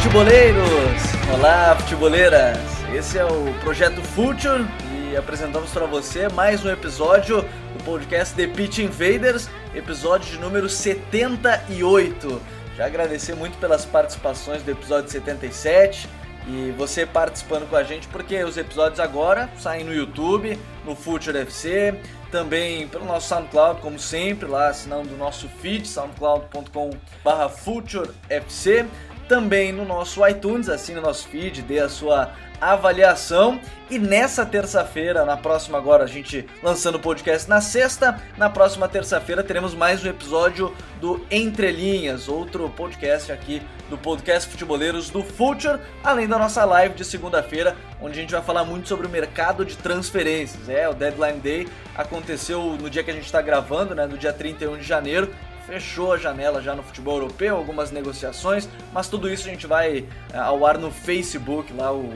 Futeboleiros! Olá, futeboleiras! Esse é o Projeto Future e apresentamos para você mais um episódio do podcast The Pitch Invaders, episódio de número 78. Já agradecer muito pelas participações do episódio 77 e você participando com a gente, porque os episódios agora saem no YouTube, no Future FC, também pelo nosso SoundCloud, como sempre, lá assinando o nosso feed, soundcloud.com/futurefc também no nosso iTunes, assine o nosso feed, dê a sua avaliação. E nessa terça-feira, na próxima agora, a gente lançando o podcast na sexta, na próxima terça-feira teremos mais um episódio do Entre Linhas, outro podcast aqui do podcast Futeboleiros do Future, além da nossa live de segunda-feira, onde a gente vai falar muito sobre o mercado de transferências. É, o Deadline Day aconteceu no dia que a gente está gravando, né, no dia 31 de janeiro, fechou a janela já no futebol europeu, algumas negociações, mas tudo isso a gente vai eh, ao ar no Facebook, lá o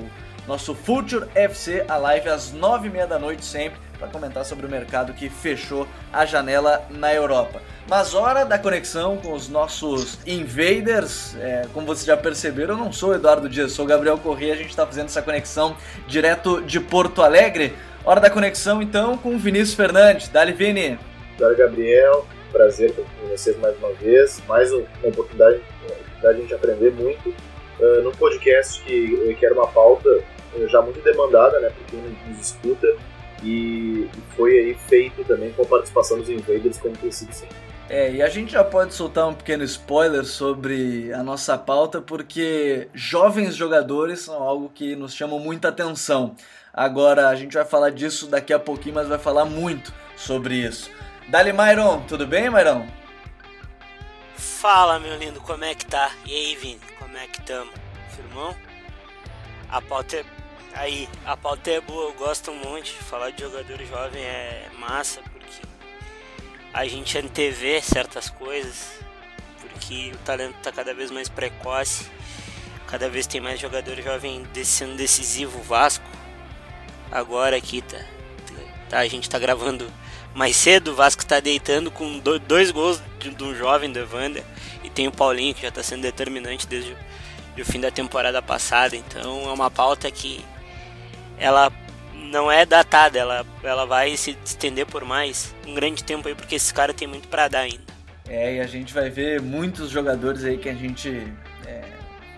nosso Future FC, a live às nove e meia da noite sempre, para comentar sobre o mercado que fechou a janela na Europa. Mas hora da conexão com os nossos invaders, é, como vocês já perceberam, eu não sou o Eduardo Dias, sou o Gabriel Corrêa, a gente está fazendo essa conexão direto de Porto Alegre. Hora da conexão então com o Vinícius Fernandes. Dali Vini. Dali Gabriel, prazer estar com vocês mais uma vez, mais uma oportunidade, uma oportunidade de a gente aprender muito uh, num podcast que, que era uma pauta já muito demandada, né, por quem nos escuta e, e foi aí feito também com a participação dos invaders como tem sido sempre. É, e a gente já pode soltar um pequeno spoiler sobre a nossa pauta, porque jovens jogadores são algo que nos chamam muita atenção. Agora, a gente vai falar disso daqui a pouquinho, mas vai falar muito sobre isso. Dali, Myron, tudo bem, Myron? Fala, meu lindo, como é que tá? E aí, Vini, como é que tamo? Firmão? A pauta é... Aí, a pauta é boa, eu gosto muito. Falar de jogador jovem é massa, porque a gente antevê certas coisas, porque o talento tá cada vez mais precoce, cada vez tem mais jogador jovem sendo decisivo. Vasco, agora aqui tá, tá, a gente tá gravando mais cedo, o Vasco está deitando com dois gols de, de, um jovem do Evander e tem o Paulinho que já está sendo determinante desde o, o fim da temporada passada. Então é uma pauta que ela não é datada, ela, ela vai se estender por mais um grande tempo aí porque esse cara tem muito para dar ainda. É, e a gente vai ver muitos jogadores aí que a gente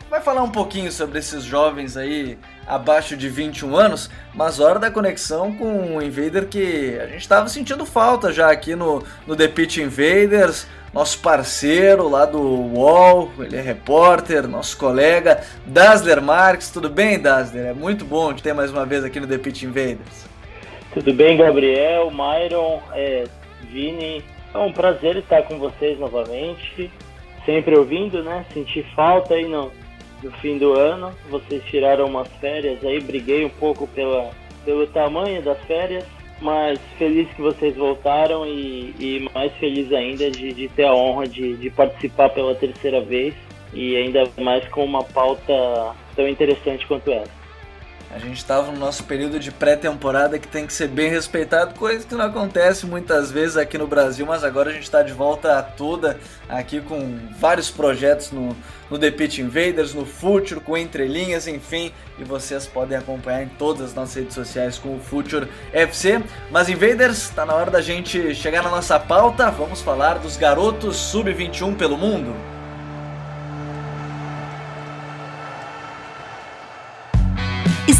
vai falar um pouquinho sobre esses jovens aí abaixo de 21 anos, mas hora da conexão com o Invader que a gente estava sentindo falta já aqui no, no The Pitch Invaders, nosso parceiro lá do UOL, ele é repórter, nosso colega, Dasler Marques. Tudo bem, Dasler? É muito bom te ter mais uma vez aqui no The Pitch Invaders. Tudo bem, Gabriel, Myron, é, Vini. É um prazer estar com vocês novamente. Sempre ouvindo, né? Senti falta aí no, no fim do ano. Vocês tiraram umas férias aí, briguei um pouco pela, pelo tamanho das férias, mas feliz que vocês voltaram e, e mais feliz ainda de, de ter a honra de, de participar pela terceira vez e ainda mais com uma pauta tão interessante quanto essa. A gente estava no nosso período de pré-temporada que tem que ser bem respeitado, coisa que não acontece muitas vezes aqui no Brasil, mas agora a gente está de volta a toda aqui com vários projetos no, no The Pitch Invaders, no Future, com entrelinhas, enfim, e vocês podem acompanhar em todas as nossas redes sociais com o Future FC. Mas Invaders, está na hora da gente chegar na nossa pauta, vamos falar dos garotos sub-21 pelo mundo.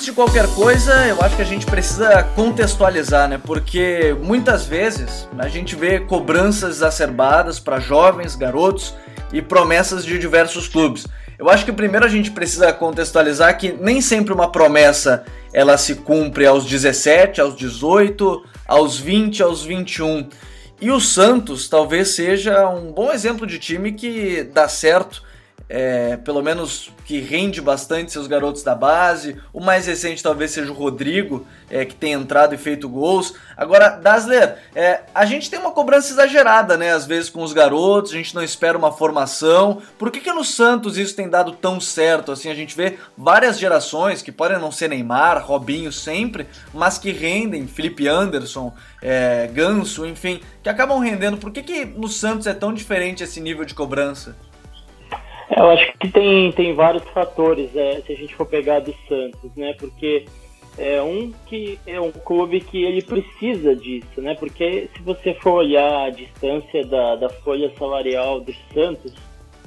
Antes de qualquer coisa, eu acho que a gente precisa contextualizar, né? Porque muitas vezes a gente vê cobranças exacerbadas para jovens, garotos e promessas de diversos clubes. Eu acho que primeiro a gente precisa contextualizar que nem sempre uma promessa ela se cumpre aos 17, aos 18, aos 20, aos 21. E o Santos talvez seja um bom exemplo de time que dá certo é, pelo menos que rende bastante seus garotos da base. O mais recente talvez seja o Rodrigo, é, que tem entrado e feito gols. Agora, Dasler, é, a gente tem uma cobrança exagerada, né? Às vezes com os garotos, a gente não espera uma formação. Por que, que no Santos isso tem dado tão certo? Assim, a gente vê várias gerações que podem não ser Neymar, Robinho sempre, mas que rendem, Felipe Anderson, é, Ganso, enfim, que acabam rendendo. Por que, que no Santos é tão diferente esse nível de cobrança? Eu acho que tem, tem vários fatores, é, se a gente for pegar do Santos, né? Porque é um que é um clube que ele precisa disso, né? Porque se você for olhar a distância da, da folha salarial do Santos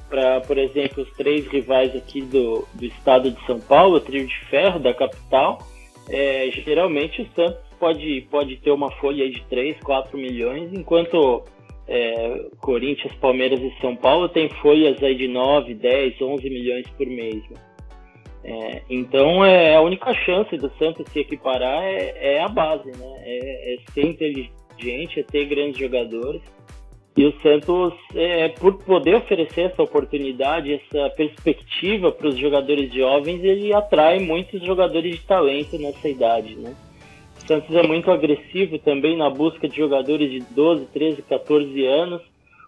para, por exemplo, os três rivais aqui do, do estado de São Paulo, o trio de ferro da capital, é, geralmente o Santos pode, pode ter uma folha de 3, 4 milhões, enquanto é, Corinthians, Palmeiras e São Paulo tem folhas aí de 9, 10, 11 milhões por mês. Né? É, então é a única chance do Santos se equiparar é, é a base, né? É, é, ser inteligente, é ter grandes jogadores. E o Santos, é, por poder oferecer essa oportunidade, essa perspectiva para os jogadores jovens, ele atrai muitos jogadores de talento nessa idade, né? Santos é muito agressivo também na busca de jogadores de 12, 13, 14 anos.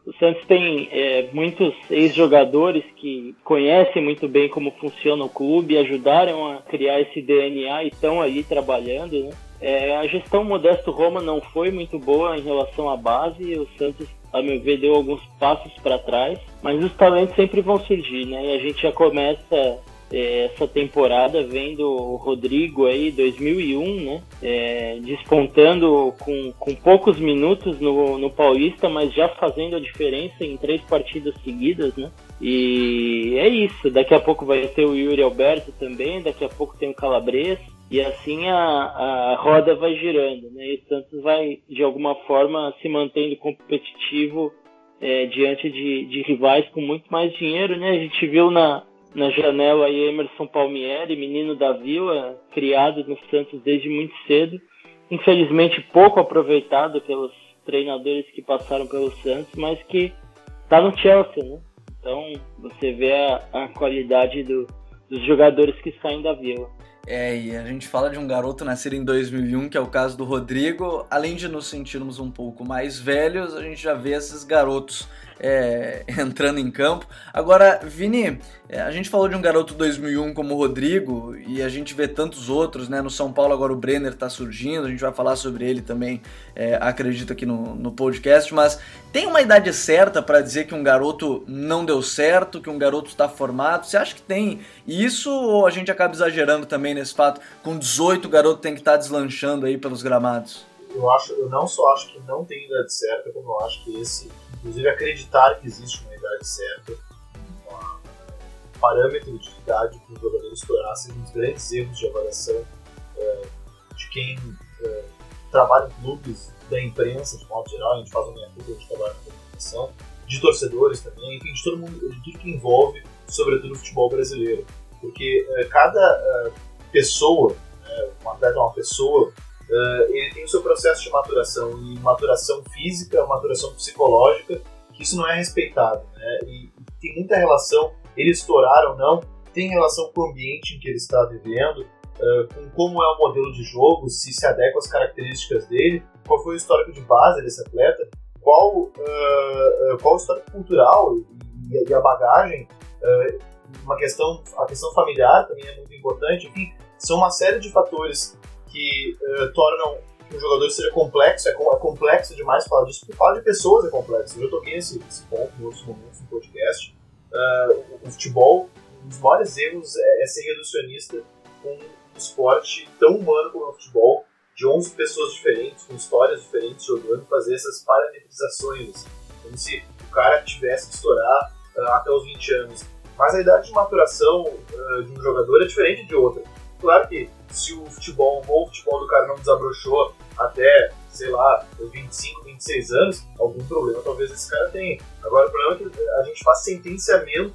O Santos tem é, muitos ex-jogadores que conhecem muito bem como funciona o clube, ajudaram a criar esse DNA e estão ali trabalhando. Né? É, a gestão Modesto Roma não foi muito boa em relação à base. O Santos, a meu ver, deu alguns passos para trás, mas os talentos sempre vão surgir, né? E a gente já começa essa temporada vendo o Rodrigo aí 2001, né, é, despontando com, com poucos minutos no, no Paulista, mas já fazendo a diferença em três partidas seguidas, né? E é isso. Daqui a pouco vai ter o Yuri Alberto também, daqui a pouco tem o Calabres. E assim a, a roda vai girando, né? E o Santos vai, de alguma forma, se mantendo competitivo é, diante de, de rivais com muito mais dinheiro, né? A gente viu na, na janela aí Emerson Palmieri, menino da Vila, criado no Santos desde muito cedo. Infelizmente pouco aproveitado pelos treinadores que passaram pelo Santos, mas que está no Chelsea, né? Então você vê a, a qualidade do, dos jogadores que saem da Vila. É, e a gente fala de um garoto nascido em 2001, que é o caso do Rodrigo. Além de nos sentirmos um pouco mais velhos, a gente já vê esses garotos é, entrando em campo. Agora, Vini, é, a gente falou de um garoto 2001 como o Rodrigo e a gente vê tantos outros, né? No São Paulo agora o Brenner está surgindo, a gente vai falar sobre ele também, é, acredito aqui no, no podcast, mas tem uma idade certa para dizer que um garoto não deu certo, que um garoto está formado? Você acha que tem isso ou a gente acaba exagerando também nesse fato? Com 18 o garoto tem que estar tá deslanchando aí pelos gramados? Eu, acho, eu não só acho que não tem idade certa, como eu acho que esse inclusive acreditar que existe uma idade certa, um parâmetro de idade para o jogador estourar, seja um dos grandes erros de avaliação é, de quem é, trabalha em clubes, da imprensa, de modo geral, a gente faz uma minha culpa de trabalho na comunicação, de torcedores também, enfim, de todo mundo, de tudo que envolve, sobretudo o futebol brasileiro. Porque é, cada pessoa, né, um é uma pessoa, uh, ele tem o seu processo de maturação, e maturação física, maturação psicológica, que isso não é respeitado. Né? E, tem muita relação, ele estourar ou não, tem relação com o ambiente em que ele está vivendo, uh, com como é o modelo de jogo, se se adequa às características dele, qual foi o histórico de base desse atleta, qual, uh, qual o histórico cultural e, e a bagagem, uma questão, a questão familiar também é muito importante, enfim, são uma série de fatores que uh, tornam que um jogador seja complexo, é, é, complexo demais falar disso, porque falar de pessoas é complexo. Eu toquei nesse, nesse ponto em outros momentos no podcast. Uh, o, futebol, um dos maiores erros é, é ser reducionista com um esporte tão humano como o futebol, de 11 pessoas diferentes, com histórias diferentes jogando, fazer essas parametrizações, como se o cara tivesse que estourar uh, até os 20 anos. Mas a idade de maturação uh, de um jogador é diferente de outra claro que se o futebol, o bom futebol do cara não desabrochou até, sei lá, 25, 26 anos, algum problema talvez esse cara tenha. Agora, o problema é que a gente faz sentenciamento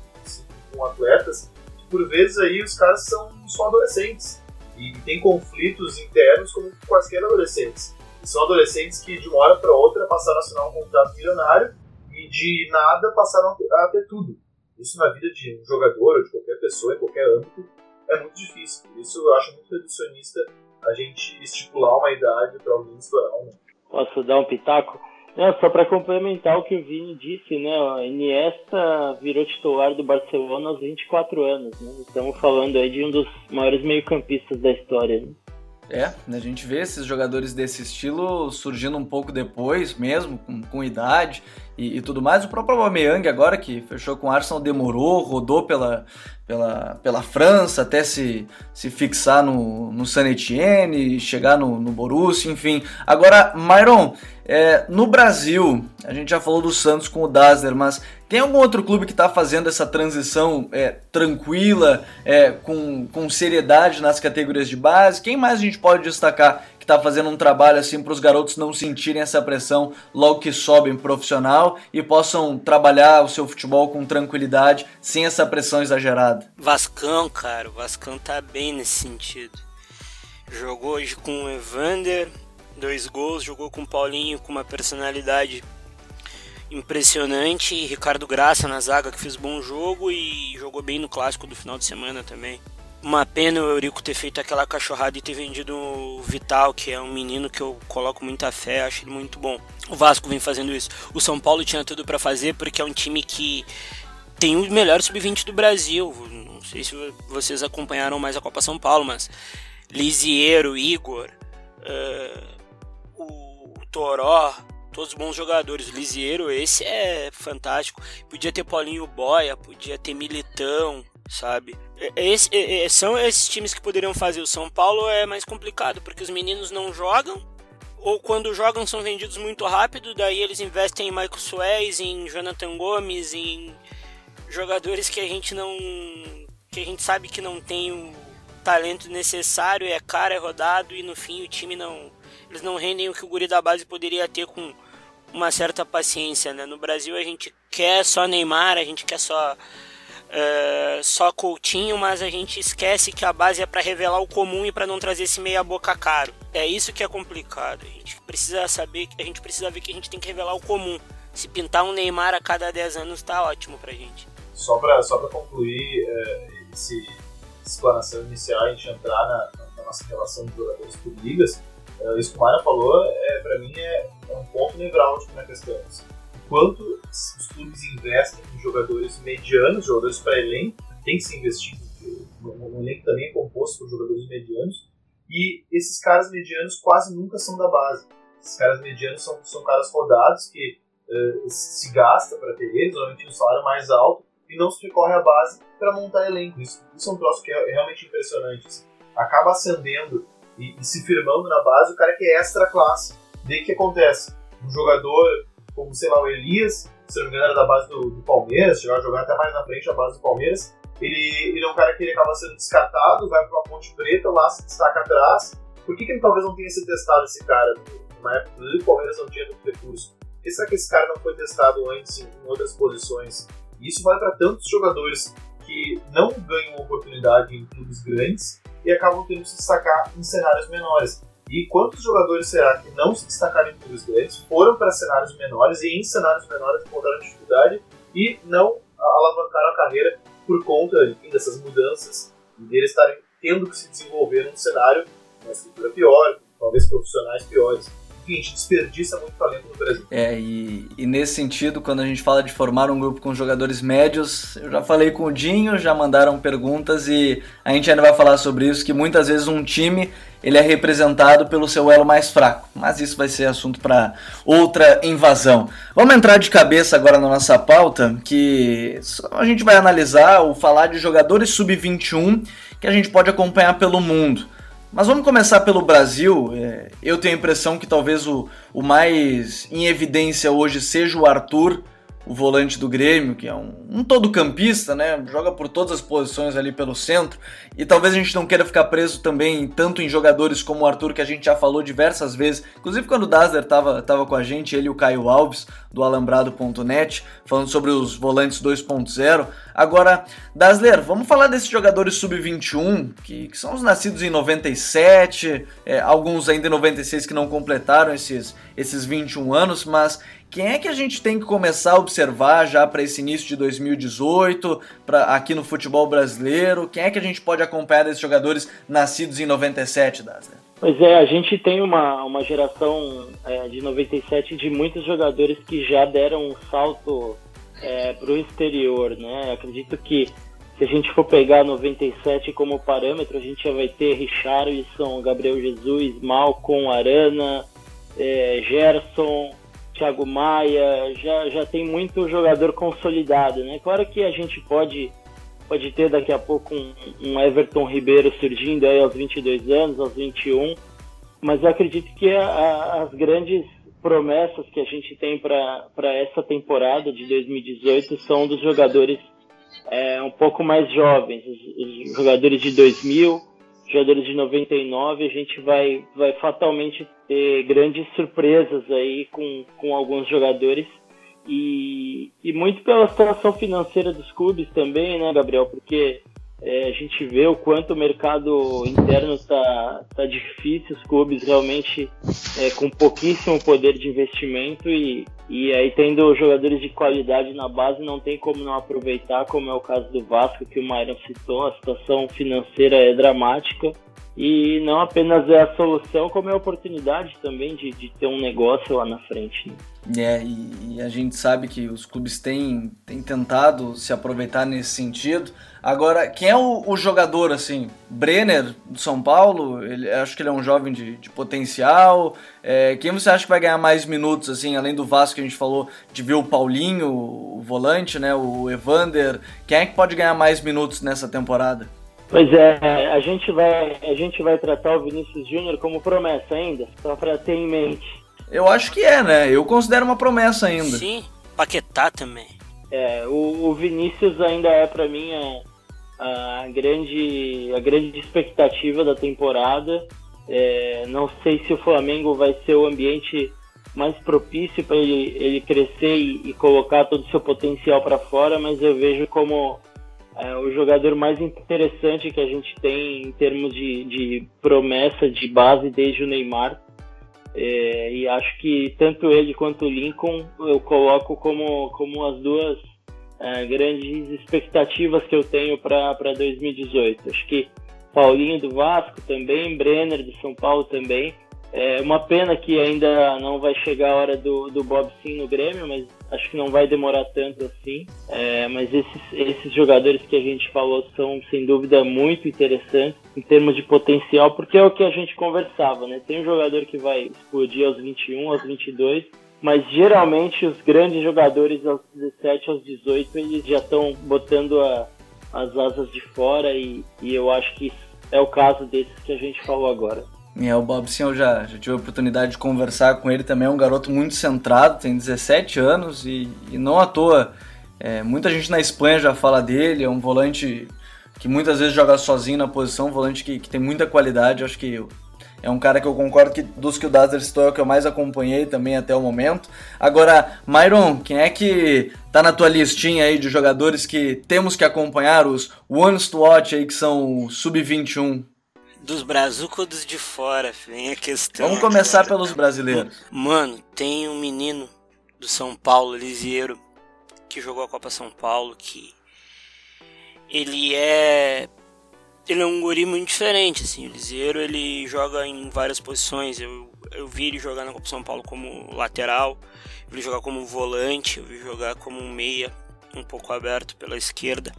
com atletas que, por vezes, aí os caras são só adolescentes e tem conflitos internos como quaisquer adolescentes. E são adolescentes que, de uma hora para outra, passaram a assinar um contrato milionário e de nada passaram a ter tudo. Isso na vida de um jogador ou de qualquer pessoa, em qualquer âmbito, é muito difícil. Por isso eu acho muito reducionista a gente estipular uma idade para alguém estourar um. Posso dar um pitaco? Não, só para complementar o que o Vini disse, né? A Iniesta virou titular do Barcelona aos 24 anos, né? Estamos falando aí de um dos maiores meio-campistas da história, né? É, a gente vê esses jogadores desse estilo surgindo um pouco depois mesmo, com, com idade e, e, tudo mais. O próprio Aubameyang agora, que fechou com o Arsenal, demorou, rodou pela, pela, pela França até se, se fixar no, no San Etienne, chegar no, no Borussia, enfim. Agora, Myron, é, no Brasil, a gente já falou do Santos com o Dazzler, mas tem algum outro clube que está fazendo essa transição é, tranquila, é, com, com seriedade nas categorias de base? Quem mais a gente pode destacar está fazendo um trabalho assim para os garotos não sentirem essa pressão logo que sobem profissional e possam trabalhar o seu futebol com tranquilidade, sem essa pressão exagerada? Vascão, cara, o Vascão tá bem nesse sentido. Jogou hoje com o Evander, dois gols, jogou com o Paulinho com uma personalidade impressionante, Ricardo Graça na zaga que fez bom jogo e jogou bem no clássico do final de semana também. Uma pena o Eurico ter feito aquela cachorrada e ter vendido o Vital, que é um menino que eu coloco muita fé, acho ele muito bom. O Vasco vem fazendo isso. O São Paulo tinha tudo para fazer porque é um time que tem o melhor sub-20 do Brasil. Não sei se vocês acompanharam mais a Copa São Paulo, mas Lisiero, Igor, uh, Toró, todos bons jogadores. O Lisieiro, esse é fantástico. Podia ter Paulinho Boia, podia ter Militão, sabe? Esse, são esses times que poderiam fazer. O São Paulo é mais complicado, porque os meninos não jogam, ou quando jogam são vendidos muito rápido, daí eles investem em Michael Suez, em Jonathan Gomes, em jogadores que a gente não. que a gente sabe que não tem o talento necessário, é cara, é rodado e no fim o time não eles não rendem o que o guri da base poderia ter com uma certa paciência, né? No Brasil a gente quer só Neymar, a gente quer só uh, só Coutinho, mas a gente esquece que a base é para revelar o comum e para não trazer esse meia boca caro. É isso que é complicado. A gente precisa saber, a gente precisa ver que a gente tem que revelar o comum. Se pintar um Neymar a cada 10 anos tá ótimo pra gente. Só para só pra concluir é, essa explanação inicial, a gente entrar na, na nossa relação de jogadores por ligas, Uh, isso que o Mara falou, é, para mim, é, é, um ponto nevrálgico na questão. Enquanto os clubes investem em jogadores medianos, jogadores para elenco, tem que se investir, o elenco também é composto por jogadores medianos, e esses caras medianos quase nunca são da base. Esses caras medianos são, são caras rodados que uh, se gasta para ter eles, normalmente um salário mais alto, e não se recorre à base para montar elenco. Isso, isso é um troço que é, é realmente impressionante. Assim. Acaba acendendo e, e, se firmando na base, o cara que é extra classe. Daí que acontece? Um jogador como, sei lá, o Elias, se não me engano era da base do, do Palmeiras, chegou a jogar até mais na frente da base do Palmeiras, ele, ele é um cara que ele acaba sendo descartado, vai para uma ponte preta, lá se destaca atrás. Por que, que ele talvez não tenha sido testado esse cara? Na época do Palmeiras não tinha tanto recurso. Por que será que esse cara não foi testado antes em, em outras posições? E isso vale para tantos jogadores que não ganham oportunidade em clubes grandes e acabam tendo que se destacar em cenários menores. E quantos jogadores será que não se destacaram em clubes grandes, foram para cenários menores e em cenários menores encontraram dificuldade e não alavancaram a carreira por conta enfim, dessas mudanças e deles estarem tendo que se desenvolver num cenário, uma estrutura pior, talvez profissionais piores enfim, a gente desperdiça muito talento no Brasil. É, e, e, nesse sentido, quando a gente fala de formar um grupo com jogadores médios, eu já falei com o Dinho, já mandaram perguntas e a gente ainda vai falar sobre isso, que muitas vezes um time ele é representado pelo seu elo mais fraco, mas isso vai ser assunto para outra invasão. Vamos entrar de cabeça agora na nossa pauta, que a gente vai analisar ou falar de jogadores sub-21 que a gente pode acompanhar pelo mundo. Mas vamos começar pelo Brasil. É, eu tenho a impressão que talvez o, o mais em evidência hoje seja o Arthur, o volante do Grêmio, que é um, um todo campista, né? Joga por todas as posições ali pelo centro. E talvez a gente não queira ficar preso também tanto em jogadores como o Arthur, que a gente já falou diversas vezes. Inclusive quando o Dazzler tava, tava com a gente, ele e o Caio Alves, do alambrado.net, falando sobre os volantes 2.0. Agora, Dazzler, vamos falar desses jogadores sub-21, que, que, são os nascidos em 97, é, alguns ainda em 96 que não completaram esses, esses 21 anos, mas quem é que a gente tem que começar a observar já para esse início de 2018, para aqui no futebol brasileiro? Quem é que a gente pode acompanhar desses jogadores nascidos em 97, Dazzler? Pois é, a gente tem uma, uma geração é, de 97 de muitos jogadores que já deram um salto é, para o exterior, né? Acredito que se a gente for pegar 97 como parâmetro, a gente já vai ter Richarlison, Gabriel Jesus, Malcom, Arana, é, Gerson, Thiago Maia, já, já tem muito jogador consolidado, né? Claro que a gente pode, pode ter daqui a pouco um, um Everton Ribeiro surgindo aí aos 22 anos, aos 21, mas eu acredito que a, a, as grandes promessas que a gente tem para essa temporada de 2018 são dos jogadores é, um pouco mais jovens, os, os jogadores de 2000, jogadores de 99, a gente vai, vai fatalmente ter grandes surpresas aí com, com alguns jogadores. E, e muito pela situação financeira dos clubes também, né, Gabriel? Porque é, a gente vê o quanto o mercado interno está tá difícil, os clubes realmente é, com pouquíssimo poder de investimento e, e aí tendo jogadores de qualidade na base não tem como não aproveitar, como é o caso do Vasco que o Myron citou, a situação financeira é dramática e não apenas é a solução, como é a oportunidade também de, de ter um negócio lá na frente. Né? É, e, e, a gente sabe que os clubes têm, têm tentado se aproveitar nesse sentido. Agora, quem é o, o jogador, assim? Brenner, do São Paulo, ele, acho que ele é um jovem de, de potencial. É, quem você acha que vai ganhar mais minutos, assim, além do Vasco que a gente falou, de ver o Paulinho, o volante, né, o Evander. Quem é que pode ganhar mais minutos nessa temporada? Pois é, a gente vai, a gente vai tratar o Vinícius Júnior como promessa ainda, só para ter em mente. Eu acho que é, né? Eu considero uma promessa ainda. Sim, Paquetá também. É, o, o Vinícius ainda é para mim a, a, grande, a grande expectativa da temporada. É, não sei se o Flamengo vai ser o ambiente mais propício para ele, ele crescer e, e colocar todo o seu potencial para fora, mas eu vejo como é o jogador mais interessante que a gente tem em termos de, de promessa de base desde o Neymar. É, e acho que tanto ele quanto o Lincoln eu coloco como, como as duas é, grandes expectativas que eu tenho para 2018. Acho que Paulinho do Vasco também, Brenner do São Paulo também. É uma pena que ainda não vai chegar a hora do, do Bob Sim no Grêmio, mas acho que não vai demorar tanto assim. É, mas esses, esses jogadores que a gente falou são, sem dúvida, muito interessantes em termos de potencial, porque é o que a gente conversava, né? Tem um jogador que vai explodir aos 21, aos 22, mas geralmente os grandes jogadores aos 17, aos 18, eles já estão botando a, as asas de fora e, e eu acho que é o caso desses que a gente falou agora. É, o Bob sim, eu já, já tive a oportunidade de conversar com ele também, é um garoto muito centrado, tem 17 anos e, e não à toa. É, muita gente na Espanha já fala dele, é um volante que muitas vezes joga sozinho na posição, um volante que, que tem muita qualidade, acho que é um cara que eu concordo que dos que o Dazzler citou é o que eu mais acompanhei também até o momento. Agora, Myron, quem é que tá na tua listinha aí de jogadores que temos que acompanhar, os ones to watch aí que são sub-21? Dos brazucos dos de fora, vem a questão. Vamos começar pelos brasileiros. Mano, tem um menino do São Paulo, Lisieiro, que jogou a Copa São Paulo, que ele é ele é um guri muito diferente, assim, o Lisieiro, ele joga em várias posições, eu, eu vi ele jogar na Copa São Paulo como lateral, eu vi jogar como volante, eu vi jogar como meia, um pouco aberto pela esquerda,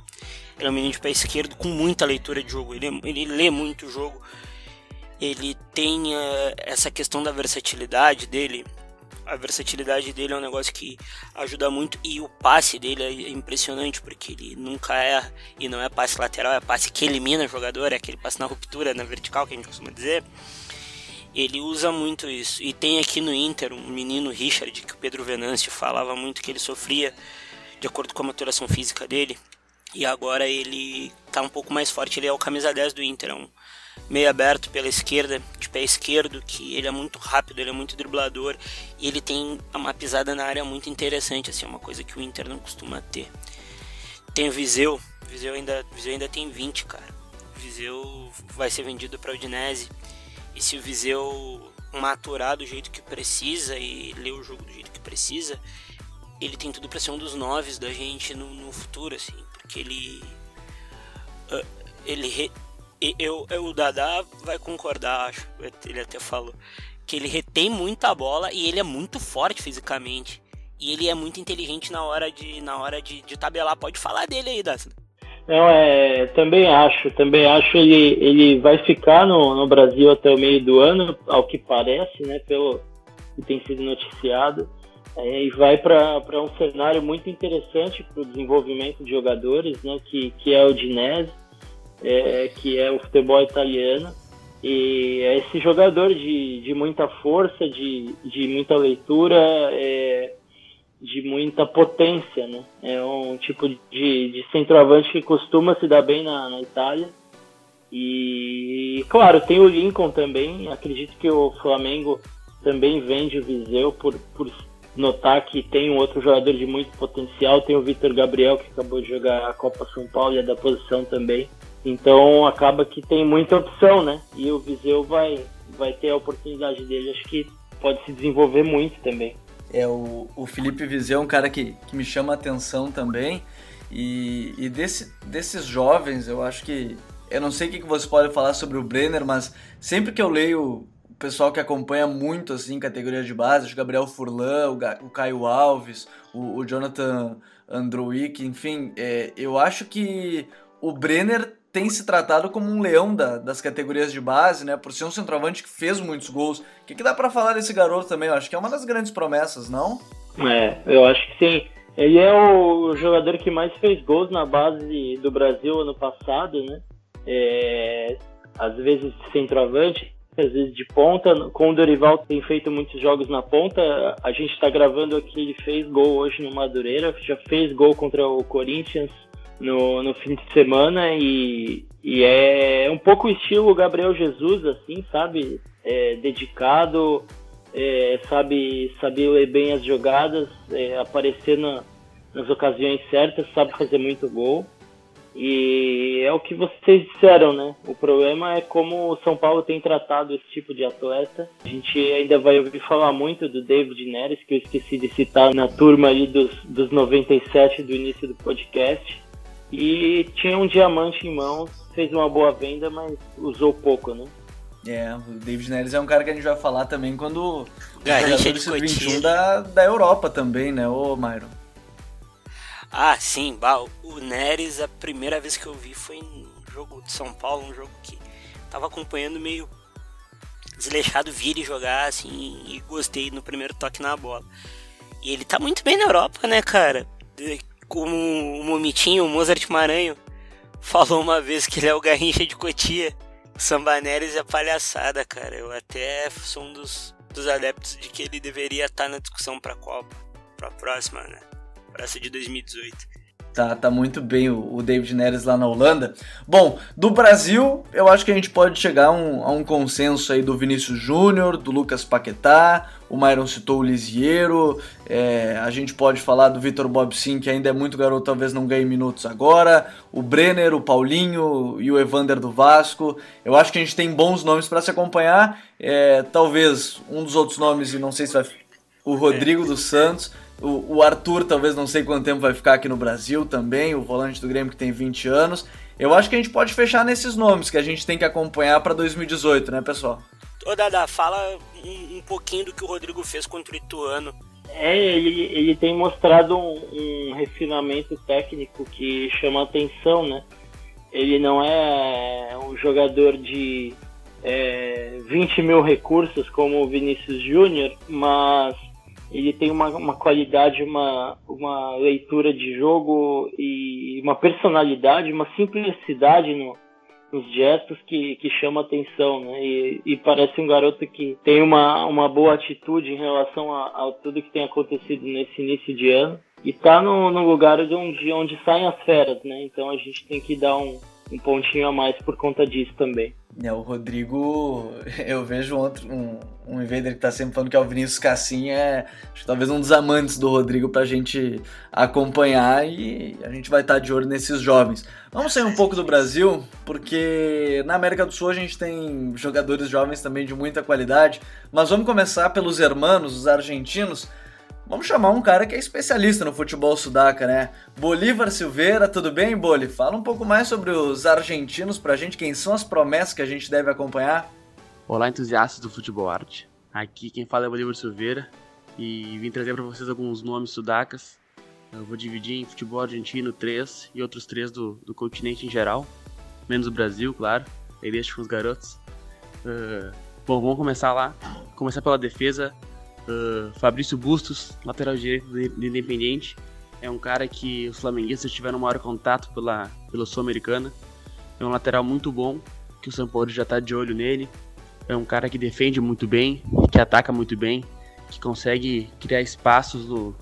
ele é um menino de pé esquerdo com muita leitura de jogo. Ele, ele lê muito o jogo. Ele tem uh, essa questão da versatilidade dele. A versatilidade dele é um negócio que ajuda muito. E o passe dele é impressionante, porque ele nunca é. E não é passe lateral, é passe que elimina o jogador. É aquele passe na ruptura, na vertical, que a gente costuma dizer. Ele usa muito isso. E tem aqui no Inter um menino Richard, que o Pedro Venâncio falava muito que ele sofria de acordo com a maturação física dele. E agora ele tá um pouco mais forte, ele é o camisa 10 do Inter, é um meio aberto pela esquerda, de pé esquerdo, que ele é muito rápido, ele é muito driblador e ele tem uma pisada na área muito interessante, assim, uma coisa que o Inter não costuma ter. Tem o Viseu, Viseu ainda, Viseu ainda tem 20, cara. Viseu vai ser vendido para o Udinese. E se o Viseu maturar do jeito que precisa e ler o jogo do jeito que precisa, ele tem tudo para ser um dos noves da gente no, no futuro, assim, porque ele. Uh, ele. Re, eu, eu, o Dada vai concordar, acho, ele até falou, que ele retém muita bola e ele é muito forte fisicamente. E ele é muito inteligente na hora de, na hora de, de tabelar. Pode falar dele aí, Dada. Não, é, também acho, também acho ele, ele vai ficar no, no Brasil até o meio do ano, ao que parece, né, pelo que tem sido noticiado, é, e vai para um cenário muito interessante para o desenvolvimento de jogadores, né, que, que é o Dinese, é, que é o futebol italiano, e é esse jogador de, de muita força, de, de muita leitura, é, de muita potência, né? É um tipo de, de centroavante que costuma se dar bem na, na Itália. E, claro, tem o Lincoln também. Acredito que o Flamengo também vende o Viseu por, por notar que tem um outro jogador de muito potencial. Tem o Vitor Gabriel, que acabou de jogar a Copa São Paulo e é da posição também. Então acaba que tem muita opção, né? E o Viseu vai, vai ter a oportunidade dele. Acho que pode se desenvolver muito também. É, o, o Felipe Vizeu é um cara que, que me chama a atenção também. E, e desse, desses jovens, eu acho que. Eu não sei o que você pode falar sobre o Brenner, mas sempre que eu leio pessoal que acompanha muito assim categoria de base, o Gabriel Furlan, o, Caio Alves, o, o Jonathan Androwick, enfim, é, eu acho que o Brenner tem se tratado como um leão da, das categorias de base, né? Por ser um centroavante que fez muitos gols. O que, que dá para falar desse garoto também? Eu acho que é uma das grandes promessas, não? É, eu acho que sim. Ele é o jogador que mais fez gols na base do Brasil ano passado, né? É, às vezes centroavante, às vezes de ponta. Com o Dorival tem feito muitos jogos na ponta. A gente está gravando aqui, ele fez gol hoje no Madureira, já fez gol contra o Corinthians no, no fim de semana e, e é um pouco estilo Gabriel Jesus, assim, sabe? É, dedicado, é, sabe, sabe ler bem as jogadas, é, aparecer na, nas ocasiões certas, sabe fazer muito gol. E é o que vocês disseram, né? O problema é como o São Paulo tem tratado esse tipo de atleta. A gente ainda vai ouvir falar muito do David Neres, que eu esqueci de citar na turma ali dos, dos 97 do início do podcast. E tinha um diamante em mãos, fez uma boa venda, mas usou pouco, né? É, o David Neres é um cara que a gente vai falar também quando Garrincha de 21 da, da Europa também, né, ô Myron? Ah, sim, o Neres, a primeira vez que eu vi foi em jogo de São Paulo, um jogo que tava acompanhando meio desleixado, vi ele jogar, assim, e gostei no primeiro toque na bola. E ele tá muito bem na Europa, né, cara? como o Momitinho, o Mozart Maranho, falou uma vez que ele é o Garrincha de Cotia. O Sambaneres é palhaçada, cara. Eu até sou um dos, dos adeptos de que ele deveria estar na discussão pra Copa, pra próxima, né? Pra essa de 2018. Tá, tá muito bem o, o, David Neres lá na Holanda. Bom, do Brasil, eu acho que a gente pode chegar a um, a um consenso aí do Vinícius Júnior, do Lucas Paquetá, o Myron citou o Lisiero, é, a gente pode falar do Vitor Bob Sim, que ainda é muito garoto, talvez não ganhe minutos agora, o Brenner, o Paulinho e o Evander do Vasco. Eu acho que a gente tem bons nomes para se acompanhar. É, talvez um dos outros nomes, e não sei se vai. O Rodrigo dos Santos. O, o Arthur, talvez não sei quanto tempo vai ficar aqui no Brasil também, o volante do Grêmio que tem 20 anos. Eu acho que a gente pode fechar nesses nomes que a gente tem que acompanhar para 2018, né, pessoal? Ô Dada, fala um, um, pouquinho do que o Rodrigo fez contra o Ituano. É, ele, ele tem mostrado um, um refinamento técnico que chama atenção, né? Ele não é um jogador de é, 20 mil recursos como o Vinícius Júnior, mas ele tem uma, uma qualidade, uma, uma leitura de jogo e uma personalidade, uma simplicidade no, nos gestos que, que chama atenção, né? E, e, parece um garoto que tem uma, uma boa atitude em relação a, a, tudo que tem acontecido nesse início de ano. e tá no, no lugar de onde, onde saem as feras, né? Então a gente tem que dar um, um pontinho a mais por conta disso também. É, o Rodrigo, eu vejo outro, um, um invader que tá sempre falando que é o Vinícius Cassim, é acho, talvez um dos amantes do Rodrigo pra gente acompanhar e a gente vai estar tá de olho nesses jovens. Vamos sair um pouco do Brasil, porque na América do Sul a gente tem jogadores jovens também de muita qualidade, mas vamos começar pelos hermanos, os argentinos. Vamos chamar um cara que é especialista no futebol sudaca, né? Bolívar Silveira, tudo bem, Boli? Fala um pouco mais sobre os argentinos pra gente, quem são as promessas que a gente deve acompanhar. Olá, entusiastas do futebol arte. Aqui quem fala é Bolívar Silveira e vim trazer para vocês alguns nomes sudacas. Eu vou dividir em futebol argentino três e outros três do, do continente em geral, menos o Brasil, claro. Aí deixo com os garotos. Uh, bom, vamos começar lá. Começar pela defesa. Uh, Fabrício Bustos, lateral direito do Independiente, é um cara que os flamenguistas tiveram maior contato pela, pela Sul-Americana. É um lateral muito bom, que o São Paulo já está de olho nele. É um cara que defende muito bem, que ataca muito bem, que consegue criar espaços no,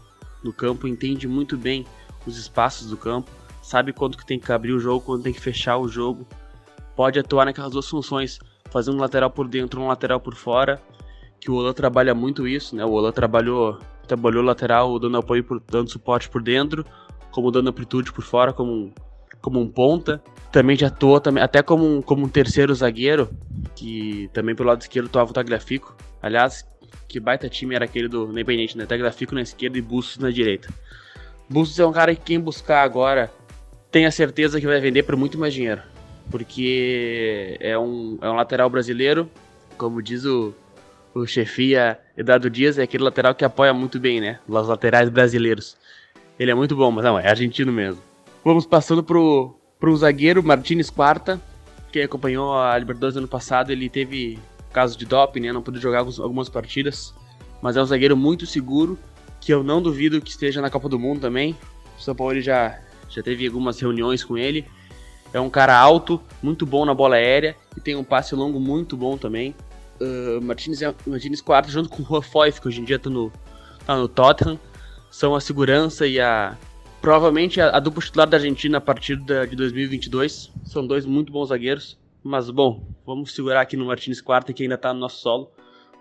no campo, entende muito bem os espaços do campo, sabe quando que tem que abrir o jogo, quando tem que fechar o jogo. Pode atuar naquelas duas funções, fazer um lateral por dentro, um lateral por fora que o Olan trabalha muito isso, né? O Olan trabalhou, trabalhou lateral dando apoio, por, dando suporte por dentro, como dando amplitude por fora, como um, como um ponta. Também já atuou também, até como um, como um terceiro zagueiro, que também pelo lado esquerdo atuava o Tagliafico. Aliás, que baita time era aquele do Independente, né? Tagliafico na esquerda e Bustos na direita. Bustos é um cara que quem buscar agora tem a certeza que vai vender por muito mais dinheiro. Porque é um, é um lateral brasileiro, como diz o, o chefia Eduardo Dias é aquele lateral que apoia muito bem, né? Os laterais brasileiros. Ele é muito bom, mas não, é argentino mesmo. Vamos passando pro, pro zagueiro Martins Quarta, que acompanhou a Libertadores ano passado. Ele teve caso de doping, né? Não pôde jogar algumas partidas. Mas é um zagueiro muito seguro, que eu não duvido que esteja na Copa do Mundo também. O São Paulo já, já teve algumas reuniões com ele. É um cara alto, muito bom na bola aérea e tem um passe longo muito bom também uh, Martins, Martins quarto junto com o Foyth, que hoje em dia tá no, tá no Tottenham, são a segurança e a provavelmente a, a dupla titular da Argentina a partir da, de 2022. São dois muito bons zagueiros, mas bom, vamos segurar aqui no Martins quarto que ainda tá no nosso solo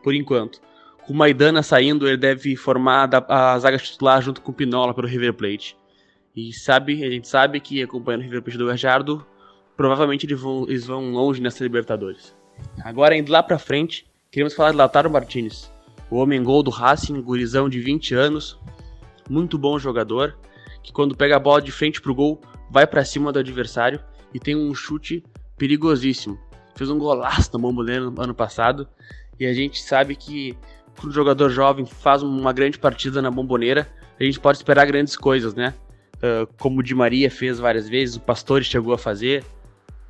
por enquanto. Com o Maidana saindo, ele deve formar a, a zaga titular junto com o Pinola pelo River Plate. E sabe, a gente sabe que acompanhando o River Plate do Gajardo, provavelmente eles vão longe nessa Libertadores. Agora, indo lá pra frente, queremos falar de Lautaro Martinez. O homem gol do Racing, gurizão de 20 anos, muito bom jogador, que quando pega a bola de frente pro gol, vai para cima do adversário e tem um chute perigosíssimo. Fez um golaço no Bomboneira no ano passado e a gente sabe que quando o jogador jovem faz uma grande partida na Bomboneira, a gente pode esperar grandes coisas, né? Uh, como o Di Maria fez várias vezes, o Pastore chegou a fazer,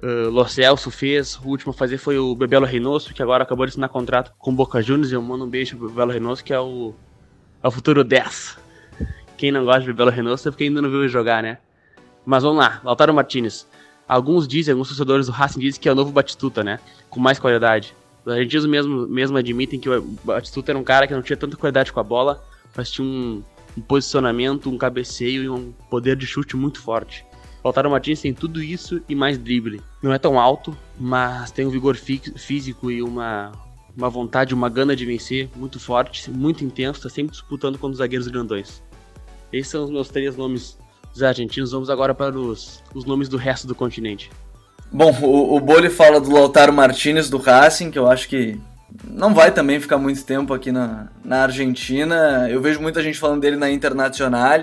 Uh, Lo Celso fez, o último a fazer foi o Bebelo Reynoso, que agora acabou de assinar contrato com Boca Juniors. Eu mando um beijo pro Bebelo Reynoso, que é o, é o futuro 10. Quem não gosta de Bebelo Reynoso é porque ainda não viu ele jogar, né? Mas vamos lá, Lautaro Martinez. Alguns dizem, alguns torcedores do Racing dizem que é o novo Batistuta, né? Com mais qualidade. Os argentinos mesmo, mesmo admitem que o Batistuta era um cara que não tinha tanta qualidade com a bola, mas tinha um, um posicionamento, um cabeceio e um poder de chute muito forte. Lautaro Martins tem tudo isso e mais drible. Não é tão alto, mas tem um vigor físico e uma, uma vontade, uma gana de vencer muito forte, muito intenso, está sempre disputando com os zagueiros grandões. Esses são os meus três nomes dos argentinos. Vamos agora para os, os nomes do resto do continente. Bom, o, o Boli fala do Lautaro Martinez do Racing, que eu acho que não vai também ficar muito tempo aqui na, na Argentina. Eu vejo muita gente falando dele na Internacional.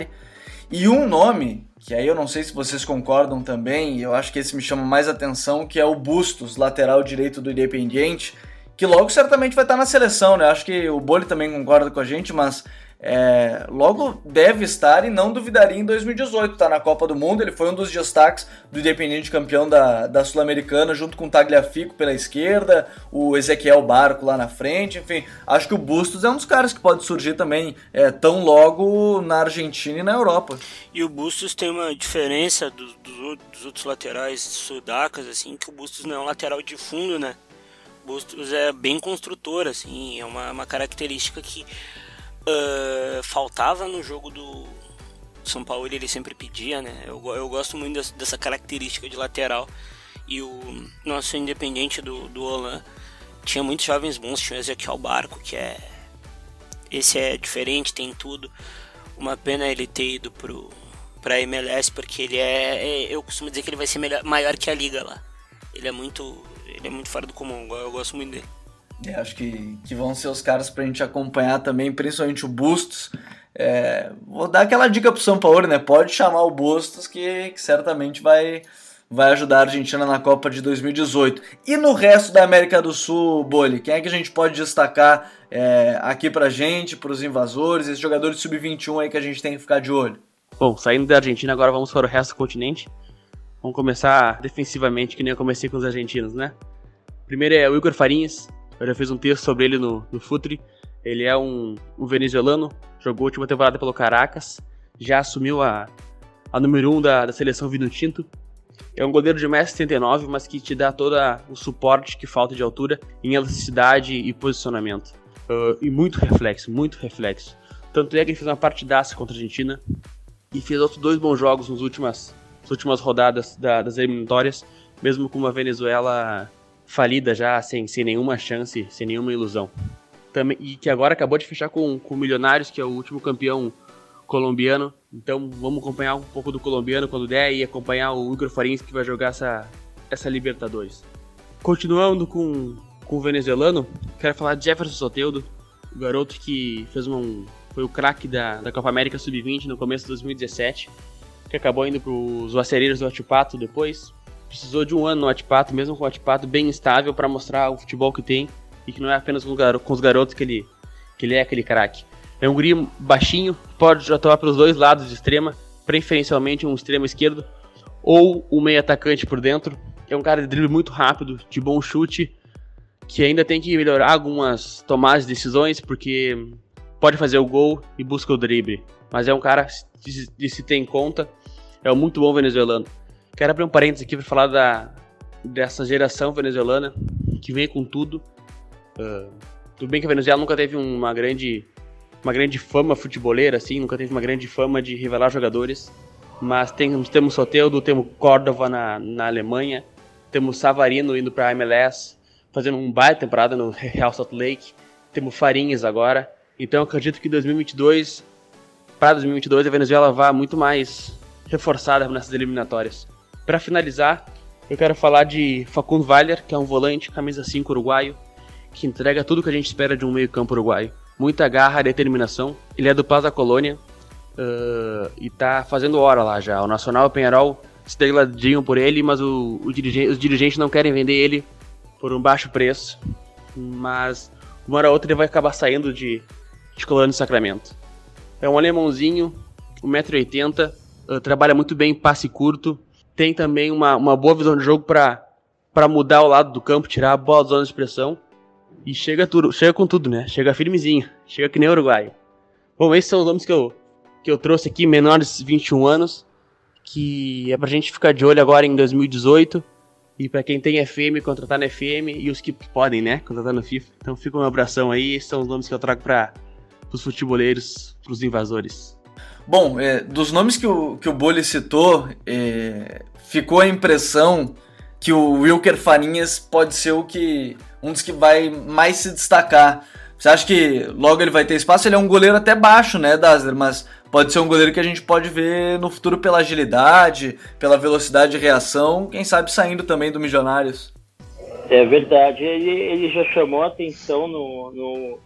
E um nome que aí eu não sei se vocês concordam também, eu acho que esse me chama mais atenção, que é o Bustos, lateral direito do Independiente, que logo certamente vai estar na seleção, né? Acho que o Boli também concorda com a gente, mas é, logo deve estar e não duvidaria em 2018, tá na Copa do Mundo, ele foi um dos destaques do Independiente campeão da, da Sul-Americana, junto com o Tagliafico pela esquerda, o Ezequiel Barco lá na frente, enfim, acho que o Bustos é um dos caras que pode surgir também é, tão logo na Argentina e na Europa. E o Bustos tem uma diferença dos, dos, dos outros laterais sudacas, assim, que o Bustos não é um lateral de fundo, né? O Bustos é bem construtor, assim, é uma, uma característica que uh, faltava no jogo do, São Paulo ele sempre pedia, né? Eu, eu gosto muito dessa característica de lateral. E o nosso independente do, do Olan tinha muitos jovens bons, tinha o Ezequiel Barco, que é. Esse é diferente, tem tudo. Uma pena ele ter ido pro, pra MLS, porque ele é, é. Eu costumo dizer que ele vai ser melhor, maior que a liga lá. Ele é muito. Ele é muito fora do comum, eu gosto muito dele. É, acho que, que vão ser os caras pra gente acompanhar também, principalmente o Bustos. É, vou dar aquela dica pro São Paulo, né? Pode chamar o Bustos que, que certamente vai, vai ajudar a Argentina na Copa de 2018. E no resto da América do Sul, Boli, quem é que a gente pode destacar é, aqui pra gente, pros invasores, esses jogadores sub-21 aí que a gente tem que ficar de olho? Bom, saindo da Argentina, agora vamos para o resto do continente. Vamos começar defensivamente, que nem eu comecei com os argentinos, né? Primeiro é o Igor Farinhas, eu já fiz um texto sobre ele no, no Futuri. Ele é um, um venezuelano, jogou a última temporada pelo Caracas, já assumiu a, a número 1 um da, da seleção Vino Tinto. É um goleiro de 1,79m, mas que te dá todo o suporte que falta de altura em elasticidade e posicionamento. Uh, e muito reflexo, muito reflexo. Tanto é que ele fez uma partidaça contra a Argentina e fez outros dois bons jogos nas últimas, nas últimas rodadas da, das eliminatórias, mesmo com uma Venezuela falida já, sem, sem nenhuma chance, sem nenhuma ilusão também, e que agora acabou de fechar com, com o Milionários, que é o último campeão colombiano. Então vamos acompanhar um pouco do colombiano quando der e acompanhar o Igor Farinhas que vai jogar essa, essa Libertadores. Continuando com, com o venezuelano, quero falar de Jefferson Soteldo, o garoto que fez um, foi o craque da, da Copa América Sub-20 no começo de 2017, que acabou indo para os Vacereiros do Atipato depois. Precisou de um ano no Atipato, mesmo com o Atipato bem instável, para mostrar o futebol que tem e que não é apenas com os garotos que ele, que ele é aquele craque. É um guri baixinho, pode atuar pelos dois lados de extrema, preferencialmente um extremo esquerdo ou um meio atacante por dentro. É um cara de drible muito rápido, de bom chute, que ainda tem que melhorar algumas tomadas de decisões, porque pode fazer o gol e busca o drible. Mas é um cara de se ter em conta, é um muito bom venezuelano. Quero abrir um parênteses aqui para falar da, dessa geração venezuelana que vem com tudo Uh, tudo bem que a Venezuela nunca teve uma grande, uma grande fama futeboleira, assim, nunca teve uma grande fama de revelar jogadores, mas tem, temos Soteldo, temos Córdoba na, na Alemanha, temos Savarino indo para a MLS, fazendo um baita temporada no Real Salt Lake, temos Farinhas agora, então eu acredito que 2022, para 2022, a Venezuela vá muito mais reforçada nessas eliminatórias. Para finalizar, eu quero falar de Facundo Valer, que é um volante, camisa 5 uruguaio, que entrega tudo que a gente espera de um meio-campo uruguaio. Muita garra, determinação. Ele é do Plaza Colônia uh, e tá fazendo hora lá já. O Nacional e o Penharol se degladiam por ele, mas o, o dirigente, os dirigentes não querem vender ele por um baixo preço. Mas uma hora ou outra ele vai acabar saindo de, de Colônia de Sacramento. É um alemãozinho, 1,80m, uh, trabalha muito bem em passe curto, tem também uma, uma boa visão de jogo para mudar o lado do campo, tirar a bola da zona de expressão. E chega tudo, chega com tudo, né? Chega firmezinho, chega que nem Uruguai. Bom, esses são os nomes que eu, que eu trouxe aqui, menores de 21 anos, que é pra gente ficar de olho agora em 2018. E para quem tem FM, contratar na FM e os que podem, né, contratar no FIFA. Então fica um abração aí, esses são os nomes que eu trago para os futeboleiros, para os invasores. Bom, é, dos nomes que o, que o Bolli citou, é, ficou a impressão que o Wilker Farinhas pode ser o que um dos que vai mais se destacar. Você acha que logo ele vai ter espaço? Ele é um goleiro até baixo, né, Dazer? Mas pode ser um goleiro que a gente pode ver no futuro pela agilidade, pela velocidade de reação, quem sabe saindo também do Milionários. É verdade, ele, ele já chamou atenção no, no,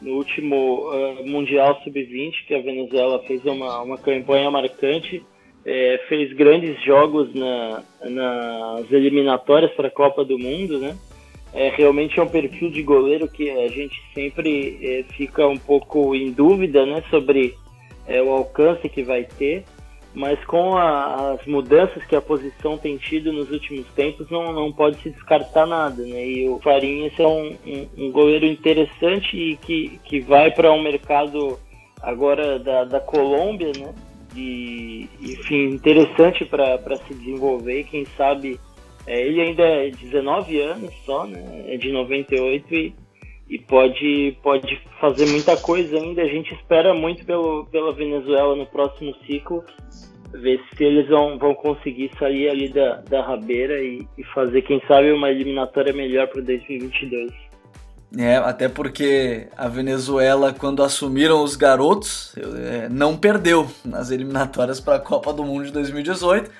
no último uh, Mundial Sub-20, que a Venezuela fez uma, uma campanha marcante é, fez grandes jogos na, nas eliminatórias para a Copa do Mundo, né? É, realmente é um perfil de goleiro que a gente sempre é, fica um pouco em dúvida né, sobre é, o alcance que vai ter, mas com a, as mudanças que a posição tem tido nos últimos tempos, não, não pode se descartar nada. Né? E o Farinhas é um, um, um goleiro interessante e que, que vai para um mercado agora da, da Colômbia, né? de enfim, interessante para se desenvolver. Quem sabe é, ele ainda é 19 anos só, né? É de 98 e e pode, pode fazer muita coisa ainda. A gente espera muito pelo, pela Venezuela no próximo ciclo, ver se eles vão, vão conseguir sair ali da, da rabeira e, e fazer, quem sabe, uma eliminatória melhor para 2022. É, até porque a Venezuela, quando assumiram os garotos, é, não perdeu nas eliminatórias para a Copa do Mundo de 2018.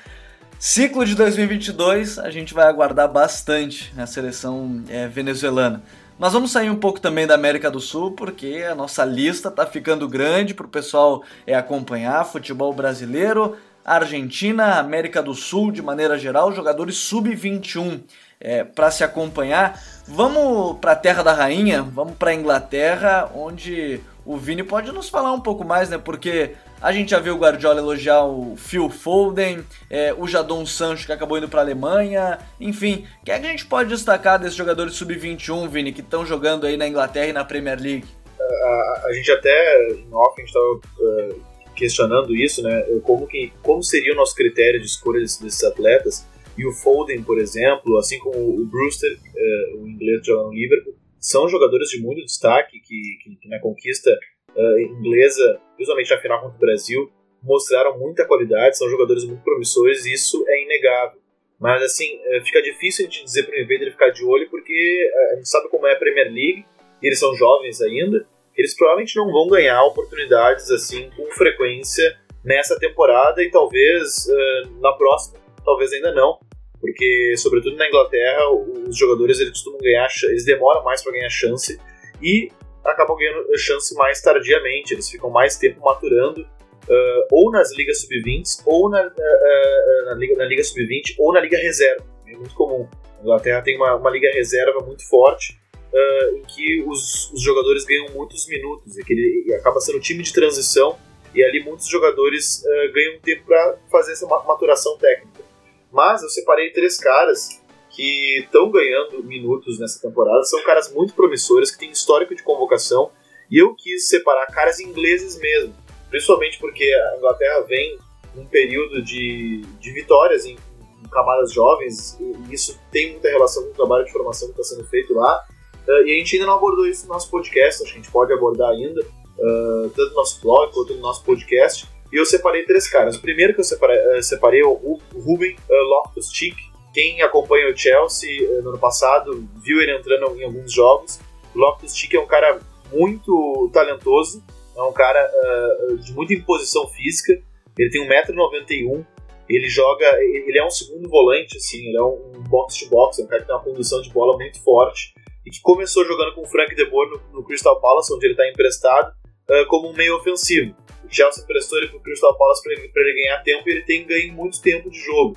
Ciclo de 2022, a gente vai aguardar bastante na seleção é, venezuelana. Mas vamos sair um pouco também da América do Sul, porque a nossa lista está ficando grande para o pessoal é, acompanhar futebol brasileiro, Argentina, América do Sul de maneira geral, jogadores sub-21 é, para se acompanhar. Vamos para a Terra da Rainha, vamos para a Inglaterra, onde o Vini pode nos falar um pouco mais, né? Porque a gente já viu o Guardiola elogiar o Phil Foden, é, o Jadon Sancho que acabou indo para a Alemanha, enfim. O que é que a gente pode destacar desses jogadores sub-21, Vini, que estão jogando aí na Inglaterra e na Premier League? A, a gente até, em off, a gente estava uh, questionando isso, né? Como, que, como seria o nosso critério de escolha desses, desses atletas? E o Foden, por exemplo, assim como o Brewster, uh, o inglês que joga Liverpool, são jogadores de muito destaque que, que, que na conquista uh, inglesa, principalmente na final contra o Brasil, mostraram muita qualidade, são jogadores muito promissores e isso é inegável. Mas assim, uh, fica difícil gente dizer para o Invader ficar de olho porque a gente sabe como é a Premier League, e eles são jovens ainda, eles provavelmente não vão ganhar oportunidades assim com frequência nessa temporada e talvez na próxima, talvez ainda não porque sobretudo na Inglaterra os jogadores eles costumam ganhar, eles demoram mais para ganhar chance e acabam ganhando chance mais tardiamente, eles ficam mais tempo maturando uh, ou nas ligas sub-20 ou na, uh, na, liga, na liga sub-20 ou na liga reserva, é muito comum. A Inglaterra tem uma, uma liga reserva muito forte uh, em que os, os, jogadores ganham muitos minutos, e que ele acaba sendo um time de transição e ali muitos jogadores ganham tempo para fazer essa maturação técnica. Mas eu separei três caras que estão ganhando minutos nessa temporada. São caras muito promissores, que têm histórico de convocação. E eu quis separar caras ingleses mesmo. Principalmente porque a Inglaterra vem num período de, de vitórias em, em camadas jovens. E isso tem muita relação com o trabalho de formação que está sendo feito lá. Uh, e a gente ainda não abordou isso no nosso podcast. Acho que a gente pode abordar ainda, uh, tanto no nosso blog quanto no nosso podcast. E eu separei três caras. O primeiro que eu separei, uh, separei é o Ruben uh, Loftus-Cheek. Quem acompanha o Chelsea uh, no ano passado viu ele entrando em alguns jogos. O Loftus-Cheek é um cara muito talentoso, é um cara uh, de muita imposição física. Ele tem 1,91m, ele joga, ele é um segundo volante, assim, ele é um box-to-box, é um cara que tem uma condução de bola muito forte e que começou jogando com o Frank De Boer no, no Crystal Palace, onde ele está emprestado, uh, como um meio ofensivo. O Chelsea prestou ele pro Crystal Palace para ele, ele, ganhar tempo e ele tem ganho muito tempo de jogo.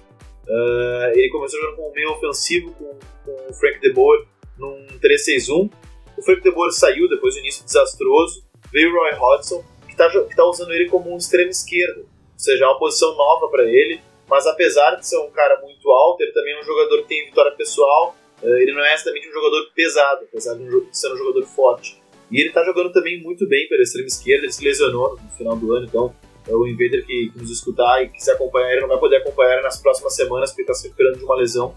Uh, ele começou jogando com um meio ofensivo com, com o Frank De Boer num 3-6-1. O Frank De Boer saiu depois do início desastroso. Veio o Roy Hodgson, que está tá usando ele como um extremo esquerdo. Ou seja, é uma posição nova para ele. Mas apesar de ser um cara muito alto, ele também é um jogador que tem vitória pessoal. Uh, ele não é exatamente um jogador pesado, apesar de ser um jogador forte. E ele tá jogando também muito bem pela extrema esquerda, ele se lesionou no final do ano, então o Invader que, que nos escutar e quiser acompanhar ele não vai poder acompanhar nas próximas semanas porque está se recuperando de uma lesão.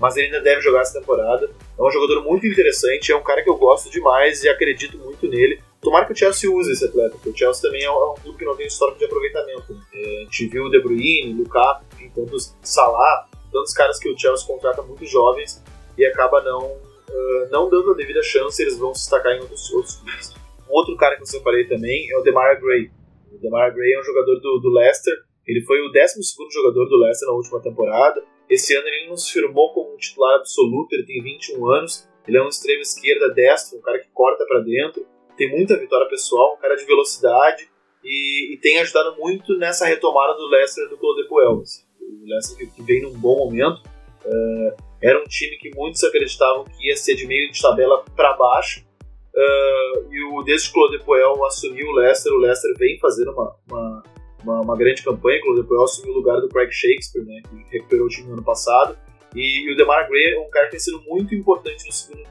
Mas ele ainda deve jogar essa temporada. É um jogador muito interessante, é um cara que eu gosto demais e acredito muito nele. Tomara que o Chelsea use esse atleta, porque o Chelsea também é um, é um clube que não tem histórico de aproveitamento. Né? É, a gente viu o De Bruyne, Lukaku, tantos Salah, tantos caras que o Chelsea contrata muito jovens e acaba não uh, não dando a devida chance, eles vão se destacar em outros, outros clubes. Um outro cara que eu separei também é o Demar Gray. Demar Gray é um jogador do, do Leicester, ele foi o 12 jogador do Leicester na última temporada. Esse ano ele não se firmou como um titular absoluto, ele tem 21 anos, ele é um extremo esquerda destro, um cara que corta para dentro, tem muita vitória pessoal, um cara de velocidade e, e, tem ajudado muito nessa retomada do Leicester do Claude Puel. O Leicester que, que vem num bom momento. Uh, era um time que muitos acreditavam que ia ser de meio de tabela para baixo. Uh, e o desde que o Claude Puel assumiu o Leicester, o Leicester vem fazendo uma, uma, uma, uma grande campanha. O Claude Puel assumiu o lugar do Craig Shakespeare, né, que recuperou o time no ano passado. E, e o Demar Gray é um cara que tem sido muito importante, no segundo,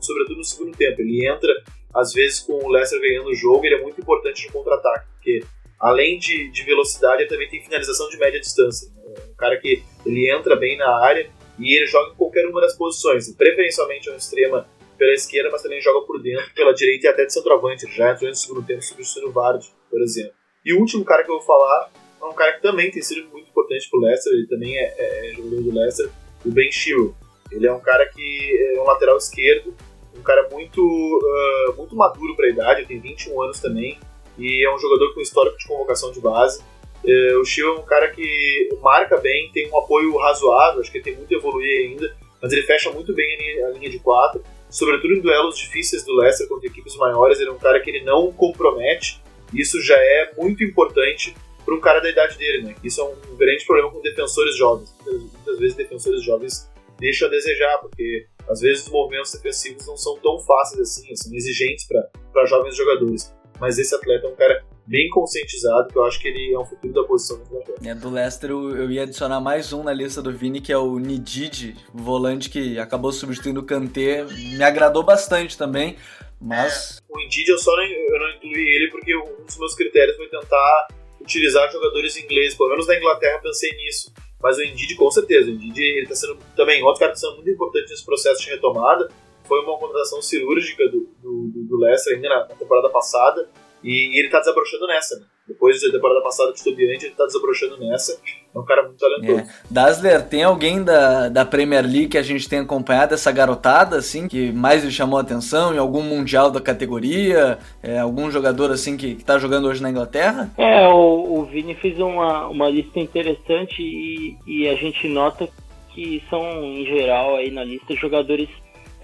sobretudo no segundo tempo. Ele entra, às vezes, com o Leicester ganhando o jogo, ele é muito importante no contra-ataque, porque além de, de velocidade, ele também tem finalização de média distância. É um cara que ele entra bem na área e ele joga em qualquer uma das posições, preferencialmente uma extrema pela esquerda, mas também joga por dentro, pela direita e até de centroavante. Já entrou no segundo tempo substituindo o Vardy, por exemplo. E o último cara que eu vou falar é um cara que também tem sido muito importante pro Leicester, ele também é, é, é jogador do Leicester, o Ben Chilwell. Ele é um cara que é um lateral esquerdo, um cara muito, uh, muito maduro para a idade, tem 21 anos também, e é um jogador com histórico de convocação de base. Uh, o Chilwell é um cara que marca bem, tem um apoio razoável, acho que ele tem muito a evoluir ainda, mas ele fecha muito bem a linha, a linha de quatro, sobretudo em duelos difíceis do Leicester contra equipes maiores, ele é um cara que ele não compromete, isso já é muito importante para um cara da idade dele, né? Isso é um grande problema com defensores jovens. Muitas vezes defensores jovens deixam a desejar, porque às vezes os movimentos defensivos não são tão fáceis assim, são exigentes para jovens jogadores. Mas esse atleta é um cara bem conscientizado, que eu acho que ele é um futuro da posição do Inglaterra. É, do Leicester eu ia adicionar mais um na lista do Vini, que é o Nidid, volante que acabou substituindo o Kanté. Me agradou bastante também, mas... É, o Ndidi eu só não, eu não incluí ele porque um dos meus critérios foi tentar utilizar jogadores ingleses, pelo menos na Inglaterra pensei nisso. Mas o Indeed, com certeza, o Indeed está sendo também outro cara que está sendo muito importante nesse processo de retomada. Foi uma contratação cirúrgica do, do, do Leicester ainda na, na temporada passada e, e ele está desabrochando nessa, né? Depois da temporada passada de Estudiante, ele está desabrochando nessa. É um cara muito talentoso. É. Dasler, tem alguém da, da Premier League que a gente tem acompanhado essa garotada, assim, que mais lhe chamou a atenção em algum mundial da categoria? É, algum jogador, assim, que, está jogando hoje na Inglaterra? É, o, o Vini fez uma, uma lista interessante e, e a gente nota que são, em geral, aí na lista, jogadores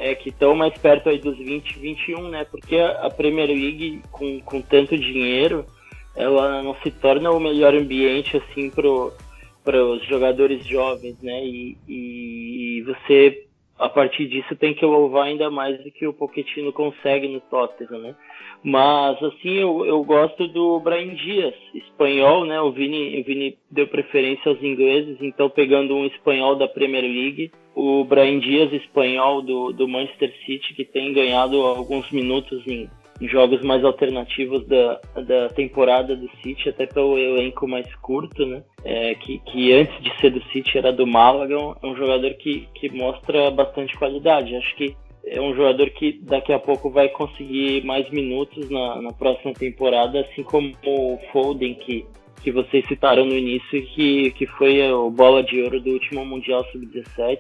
é, que estão mais perto aí dos 20, 21, né? Porque a Premier League, com, com tanto dinheiro ela não se torna o melhor ambiente assim para os jogadores jovens, né? E, e, você a partir disso tem que louvar ainda mais do que o Pochettino consegue no Tottenham, né? Mas assim eu, eu gosto do Brian Dias, espanhol, né? O Vini, o Vini deu preferência aos ingleses, então pegando um espanhol da Premier League, o Brian Dias, espanhol do, do Manchester City, que tem ganhado alguns minutos em, jogos mais alternativos da, da temporada do City, até pelo elenco mais curto, né? É, que, que antes de ser do City era do Málaga, é um jogador que, que mostra bastante qualidade. Acho que é um jogador que daqui a pouco vai conseguir mais minutos na, na próxima temporada, assim como o Foden, que, que vocês citaram no início, que, que foi o bola de ouro do último Mundial Sub-17.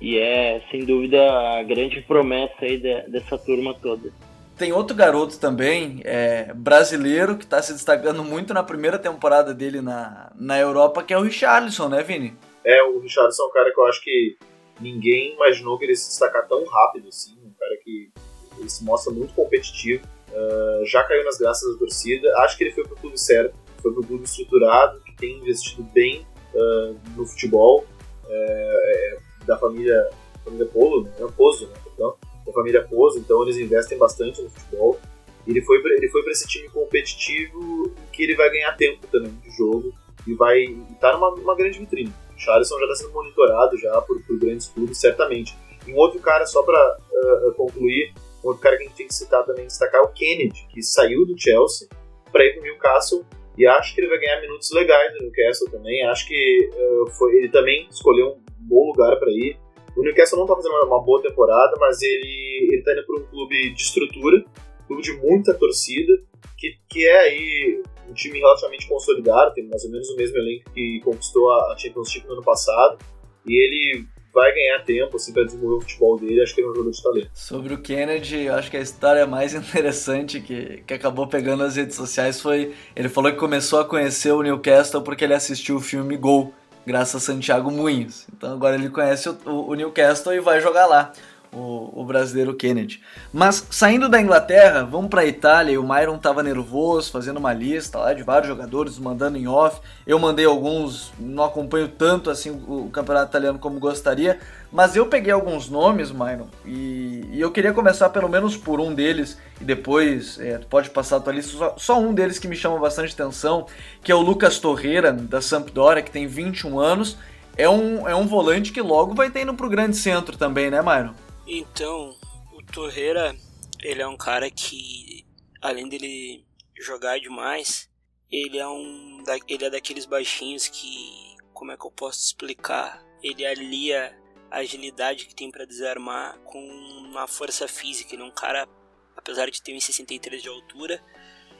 E é, sem dúvida, a grande promessa aí de, dessa turma toda. Tem outro garoto também, é, brasileiro, que está se destacando muito na primeira temporada dele na, na Europa, que é o Richarlison, né, Vini? É, o Richarlison é um cara que eu acho que ninguém imaginou que ele se destacar tão rápido, assim. Um cara que ele se mostra muito competitivo. Uh, já caiu nas graças da torcida. Acho que ele foi pro clube certo. Foi pro clube estruturado, que tem investido bem uh, no futebol. É, da família, família Polo, né? Pozo, né? Então, da família Pozo, então eles investem bastante no futebol. Ele foi ele foi para esse time competitivo que ele vai ganhar tempo também de jogo e vai estar tá numa, numa grande vitrine. Charleston já está sendo monitorado já por, por, grandes clubes, certamente. E um outro cara, só para uh, concluir, um outro cara que a gente tem que citar também, destacar é o Kennedy, que saiu do Chelsea para ir para o Newcastle e acho que ele vai ganhar minutos legais no Newcastle também. Acho que uh, foi, ele também escolheu um bom lugar para ir. O Newcastle não está fazendo uma boa temporada, mas ele, ele tá indo para um clube de estrutura, clube de muita torcida, que, que é aí um time relativamente consolidado, tem mais ou menos o mesmo elenco que conquistou a Championship no ano passado, e ele vai ganhar tempo assim, para desenvolver o futebol dele, acho que ele é um jogador de talento. Sobre o Kennedy, acho que a história mais interessante que, que acabou pegando nas redes sociais foi, ele falou que começou a conhecer o Newcastle porque ele assistiu o filme Gol, graças a Santiago Munhos. Então agora ele conhece o, o, o Newcastle e vai jogar lá o, o, brasileiro Kennedy. Mas saindo da Inglaterra, vamos para a Itália. E o Myron estava nervoso, fazendo uma lista lá de vários jogadores, mandando em off. Eu mandei alguns, não acompanho tanto assim o, o campeonato italiano como gostaria, mas eu peguei alguns nomes, Myron, e, e, eu queria começar pelo menos por um deles e depois é, pode passar a tua lista. Só, só um deles que me chama bastante atenção, que é o Lucas Torreira da Sampdoria, que tem 21 anos. É um, é um volante que logo vai ter indo pro grande centro também, né, Myron? Então, o Torreira, ele é um cara que, além dele jogar demais, ele é um ele é daqueles baixinhos que, como é que eu posso explicar? Ele alia a agilidade que tem para desarmar com uma força física. Ele é um cara, apesar de ter 1,63 de altura,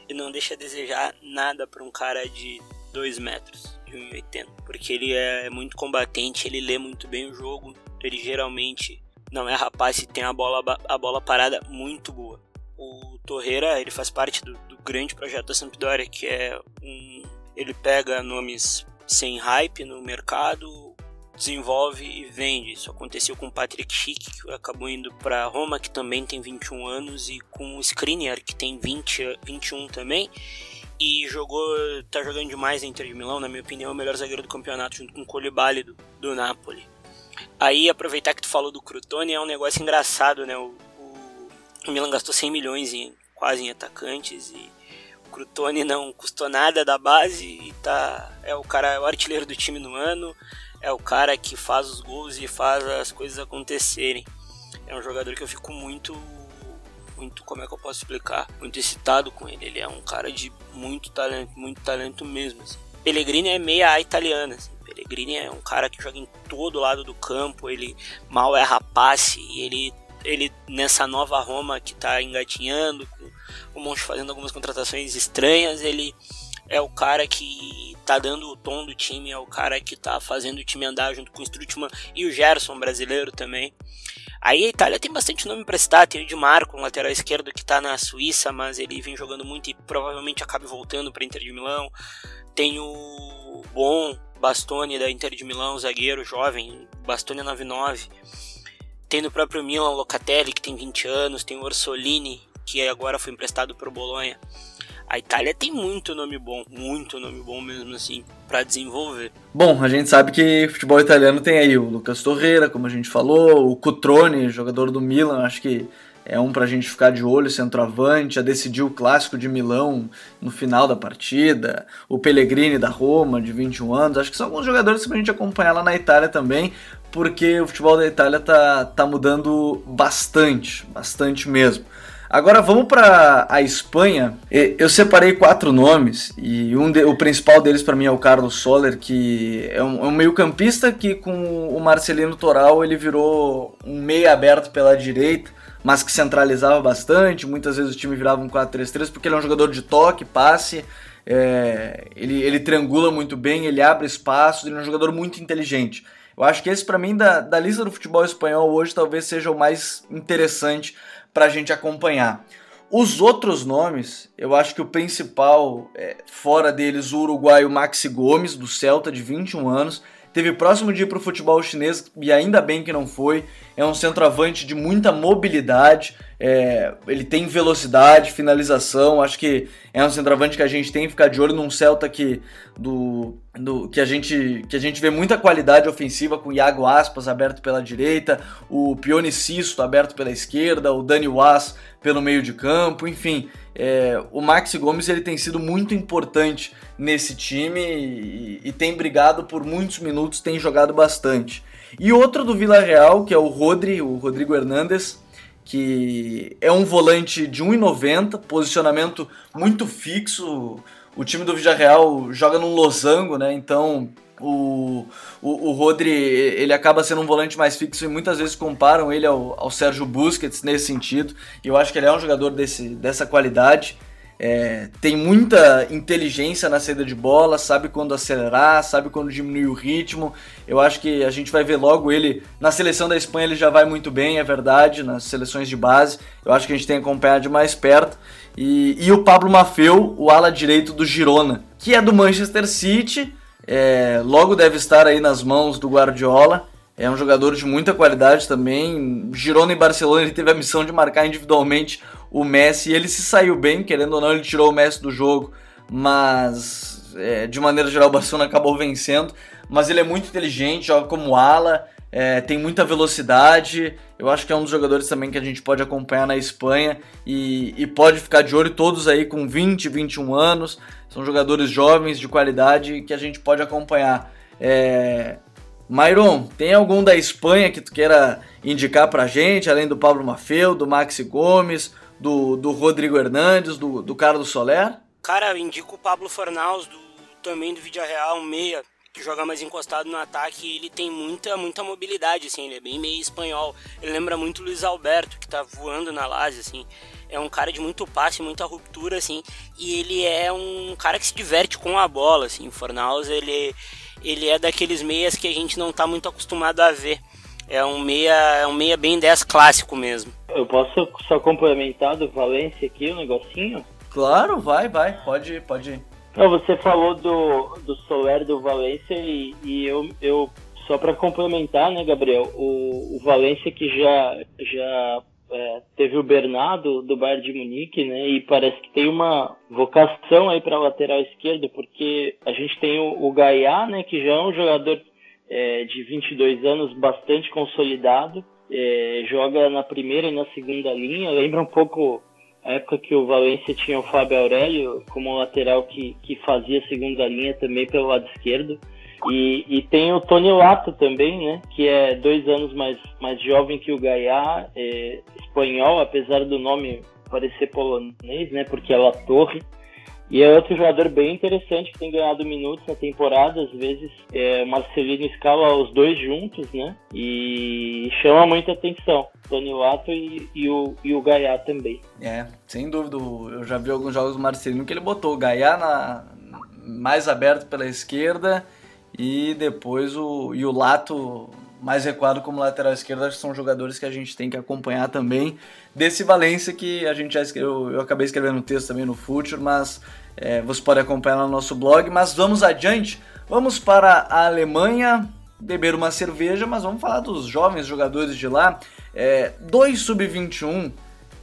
ele não deixa a desejar nada para um cara de 2 metros, de 1,80. Porque ele é muito combatente, ele lê muito bem o jogo, ele geralmente não é rapaz e tem a bola, a bola parada muito boa. O Torreira, ele faz parte do, do grande projeto da Sampdoria, que é um... Ele pega nomes sem hype no mercado, desenvolve e vende. Isso aconteceu com o Patrick Schick, que acabou indo para Roma, que também tem 21 anos, e com o Skriniar, que tem 20, 21 também. E jogou, tá jogando demais na Inter de Milão, na minha opinião, é o melhor zagueiro do campeonato, junto com o Colibali do, do Napoli. Aí, aproveitar que tu falou do Crutone, é um negócio engraçado, né? O, o, o Milan gastou 100 milhões em, quase em atacantes e o Crutone não custou nada da base e tá, é o cara, é o artilheiro do time no ano, é o cara que faz os gols e faz as coisas acontecerem. É um jogador que eu fico muito muito, como é que eu posso explicar? Muito excitado com ele. Ele é um cara de muito talento, muito talento mesmo. Assim. Pellegrini é meia italiana, assim. Pellegrini é um cara que joga em todo lado do campo, ele mal é passe e ele ele nessa nova Roma que está engatinhando, com o Monte fazendo algumas contratações estranhas, ele é o cara que tá dando o tom do time, é o cara que tá fazendo o time andar junto com o Strutman e o Gerson brasileiro também. Aí a Itália tem bastante nome para citar, tem o Di Marco, um lateral esquerdo que tá na Suíça, mas ele vem jogando muito e provavelmente acabe voltando para Inter de Milão. Tem o Bom, Bastoni da Inter de Milão, zagueiro jovem, Bastoni 99. Tem no próprio Milan Locatelli, que tem 20 anos, tem Orsolini, que agora foi emprestado para o Bolonha. A Itália tem muito nome bom, muito nome bom mesmo assim, para desenvolver. Bom, a gente sabe que futebol italiano tem aí o Lucas Torreira, como a gente falou, o Cutrone, jogador do Milan, acho que é um para a gente ficar de olho, centroavante, já decidiu o clássico de Milão no final da partida, o Pellegrini da Roma, de 21 anos, acho que são alguns jogadores para a gente acompanhar lá na Itália também, porque o futebol da Itália tá, tá mudando bastante, bastante mesmo. Agora vamos para a Espanha. Eu separei quatro nomes e um de, o principal deles para mim é o Carlos Soler, que é um, é um meio-campista que com o Marcelino Toral ele virou um meio aberto pela direita mas que centralizava bastante. Muitas vezes o time virava um 4-3-3 porque ele é um jogador de toque, passe. É, ele, ele triangula muito bem, ele abre espaços, ele é um jogador muito inteligente. Eu acho que esse, para mim, da, da lista do futebol espanhol hoje, talvez seja o mais interessante para a gente acompanhar. Os outros nomes, eu acho que o principal, é, fora deles, o uruguaio Maxi Gomes, do Celta, de 21 anos, teve próximo de ir para o futebol chinês e ainda bem que não foi. É um centroavante de muita mobilidade, é, ele tem velocidade, finalização. Acho que é um centroavante que a gente tem que ficar de olho num Celta que, do, do, que, a gente, que a gente vê muita qualidade ofensiva com o Iago Aspas aberto pela direita, o Pione Sisto aberto pela esquerda, o Dani Was pelo meio de campo, enfim. É, o Maxi Gomes ele tem sido muito importante nesse time e, e tem brigado por muitos minutos, tem jogado bastante. E outro do Vila Real, que é o Rodri, o Rodrigo Hernandes, que é um volante de 1,90, posicionamento muito fixo. O time do Villarreal joga num losango, né? Então o, o, o Rodri ele acaba sendo um volante mais fixo e muitas vezes comparam ele ao, ao Sérgio Busquets nesse sentido. E eu acho que ele é um jogador desse, dessa qualidade. É, tem muita inteligência na saída de bola, sabe quando acelerar, sabe quando diminuir o ritmo. Eu acho que a gente vai ver logo ele na seleção da Espanha, ele já vai muito bem, é verdade, nas seleções de base. Eu acho que a gente tem que acompanhar de mais perto. E, e o Pablo Mafeu, o ala direito do Girona, que é do Manchester City, é, logo deve estar aí nas mãos do Guardiola. É um jogador de muita qualidade também. Girona e Barcelona ele teve a missão de marcar individualmente o Messi. Ele se saiu bem, querendo ou não, ele tirou o Messi do jogo, mas é, de maneira geral o Barcelona acabou vencendo. Mas ele é muito inteligente, joga como ala, é, tem muita velocidade. Eu acho que é um dos jogadores também que a gente pode acompanhar na Espanha e, e pode ficar de olho todos aí com 20, 21 anos. São jogadores jovens de qualidade que a gente pode acompanhar. É, Myron, tem algum da Espanha que tu queira indicar pra gente, além do Pablo Mafeu, do Maxi Gomes, do, do Rodrigo Hernandes, do, do Carlos Soler? Cara, eu indico o Pablo Fornaus, do, também do Vídeo Real, meia, que joga mais encostado no ataque, ele tem muita, muita mobilidade, assim, ele é bem meio espanhol. Ele lembra muito o Luiz Alberto, que tá voando na Lazio, assim. É um cara de muito passe, muita ruptura, assim, e ele é um cara que se diverte com a bola, assim. O Fornaus, ele, ele é daqueles meias que a gente não tá muito acostumado a ver. É um meia, é um meia bem 10 clássico mesmo. Eu posso só complementar do Valência aqui, um negocinho? Claro, vai, vai, pode, pode ir. Não, você falou do, do Soler do Valência e, e eu, eu só para complementar, né, Gabriel, o, o Valência que já, já é, teve o Bernardo do Bayern de Munique, né, e parece que tem uma vocação aí para lateral esquerdo, porque a gente tem o, o Gaiá, né, que já é um jogador é, de 22 anos bastante consolidado, é, joga na primeira e na segunda linha, lembra um pouco a época que o Valência tinha o Fábio Aurélio como lateral que, que fazia segunda linha também pelo lado esquerdo. E, e tem o Tony Lato também, né? Que é dois anos mais, mais jovem que o Gaiá, é, espanhol, apesar do nome parecer polonês, né? Porque é La Torre. E é outro jogador bem interessante que tem ganhado minutos na temporada, às vezes é, Marcelino escala os dois juntos, né? E chama muita atenção. Tony Lato e, e, o, e o Gaiá também. É, sem dúvida. Eu já vi alguns jogos do Marcelino que ele botou o Gaiá na, mais aberto pela esquerda e depois o, e o Lato mais recuado como lateral esquerdo, acho que são jogadores que a gente tem que acompanhar também. Desse Valência que a gente já escreveu, eu acabei escrevendo um texto também no Future, mas é, você pode acompanhar no nosso blog. Mas vamos adiante, vamos para a Alemanha beber uma cerveja, mas vamos falar dos jovens jogadores de lá. É, dois sub-21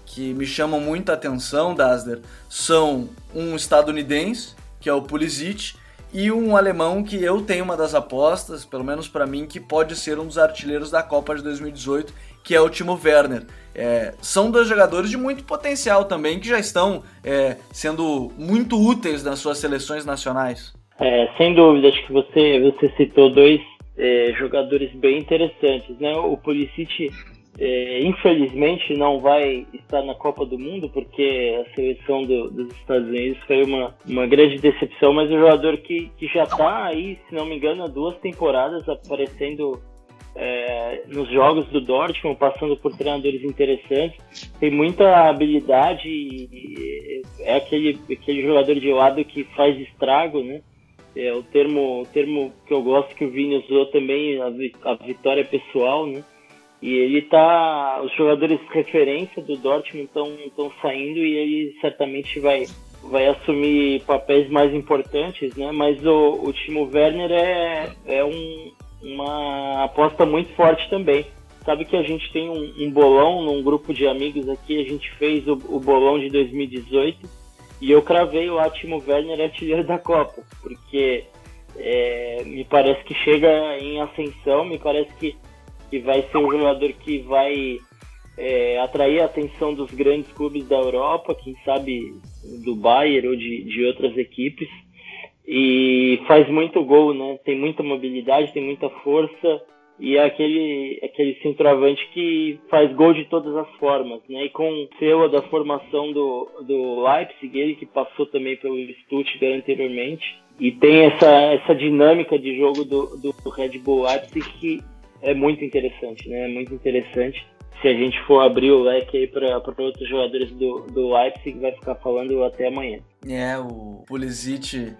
que me chamam muita atenção, Dasler, são um estadunidense, que é o Pulisic, e um alemão que eu tenho uma das apostas, pelo menos para mim, que pode ser um dos artilheiros da Copa de 2018, que é o Timo Werner. É, são dois jogadores de muito potencial também, que já estão é, sendo muito úteis nas suas seleções nacionais. É, sem dúvida, acho que você, você citou dois é, jogadores bem interessantes. Né? O Pulisic é, infelizmente não vai estar na Copa do Mundo porque a seleção do, dos Estados Unidos foi uma, uma grande decepção, mas o jogador que, que já está aí, se não me engano, há duas temporadas aparecendo é, nos jogos do Dortmund, passando por treinadores interessantes, tem muita habilidade e é aquele, aquele jogador de lado que faz estrago, né? É o termo, o termo que eu gosto que o Vini usou também, a, a vitória pessoal, né? E ele tá. Os jogadores referência do Dortmund estão saindo e ele certamente vai, vai assumir papéis mais importantes, né? Mas o, o Timo Werner é, é um, uma aposta muito forte também. Sabe que a gente tem um, um bolão num grupo de amigos aqui, a gente fez o, o bolão de 2018 e eu cravei o Timo Werner artilheiro da Copa, porque é, me parece que chega em ascensão, me parece que que vai ser um jogador que vai é, atrair a atenção dos grandes clubes da Europa, quem sabe do Bayern ou de, de outras equipes. E faz muito gol, né? Tem muita mobilidade, tem muita força e é aquele, aquele centroavante que faz gol de todas as formas, né? E com o selo da formação do, do Leipzig, ele que passou também pelo Stuttgart anteriormente, e tem essa, essa dinâmica de jogo do, do Red Bull Leipzig que é muito interessante, né? É muito interessante. Se a gente for abrir o leque aí para outros jogadores do, do Leipzig, vai ficar falando até amanhã. É, o Pulisic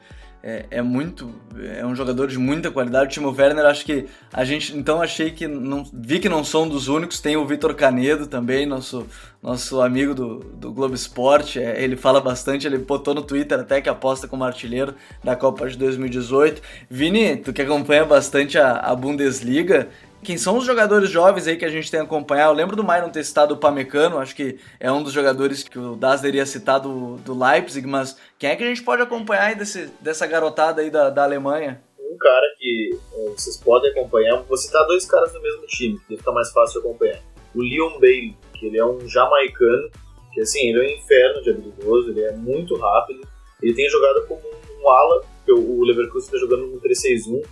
é, é, muito. É um jogador de muita qualidade. O Timo Werner, acho que a gente. Então achei que. Não, vi que não são um dos únicos. Tem o Vitor Canedo também, nosso, nosso amigo do, do Globo Esporte. É, ele fala bastante, ele botou no Twitter até que aposta como artilheiro da Copa de 2018. Vini, tu que acompanha bastante a, a Bundesliga, quem são os jogadores jovens aí que a gente tem acompanhado? Eu lembro do Myron ter citado o Pamecano, acho que é um dos jogadores que o Dazzler iria citar do, do Leipzig, mas quem é que a gente pode acompanhar aí desse, dessa garotada aí da, da Alemanha? Um cara que é, vocês podem acompanhar, vou citar dois caras do mesmo time, que fica mais fácil de acompanhar. O Leon Bailey, que ele é um jamaicano, que assim, ele é um inferno de habilidoso, ele é muito rápido, ele tem jogado como um ala, que o Leverkusen está jogando no 3-6-1,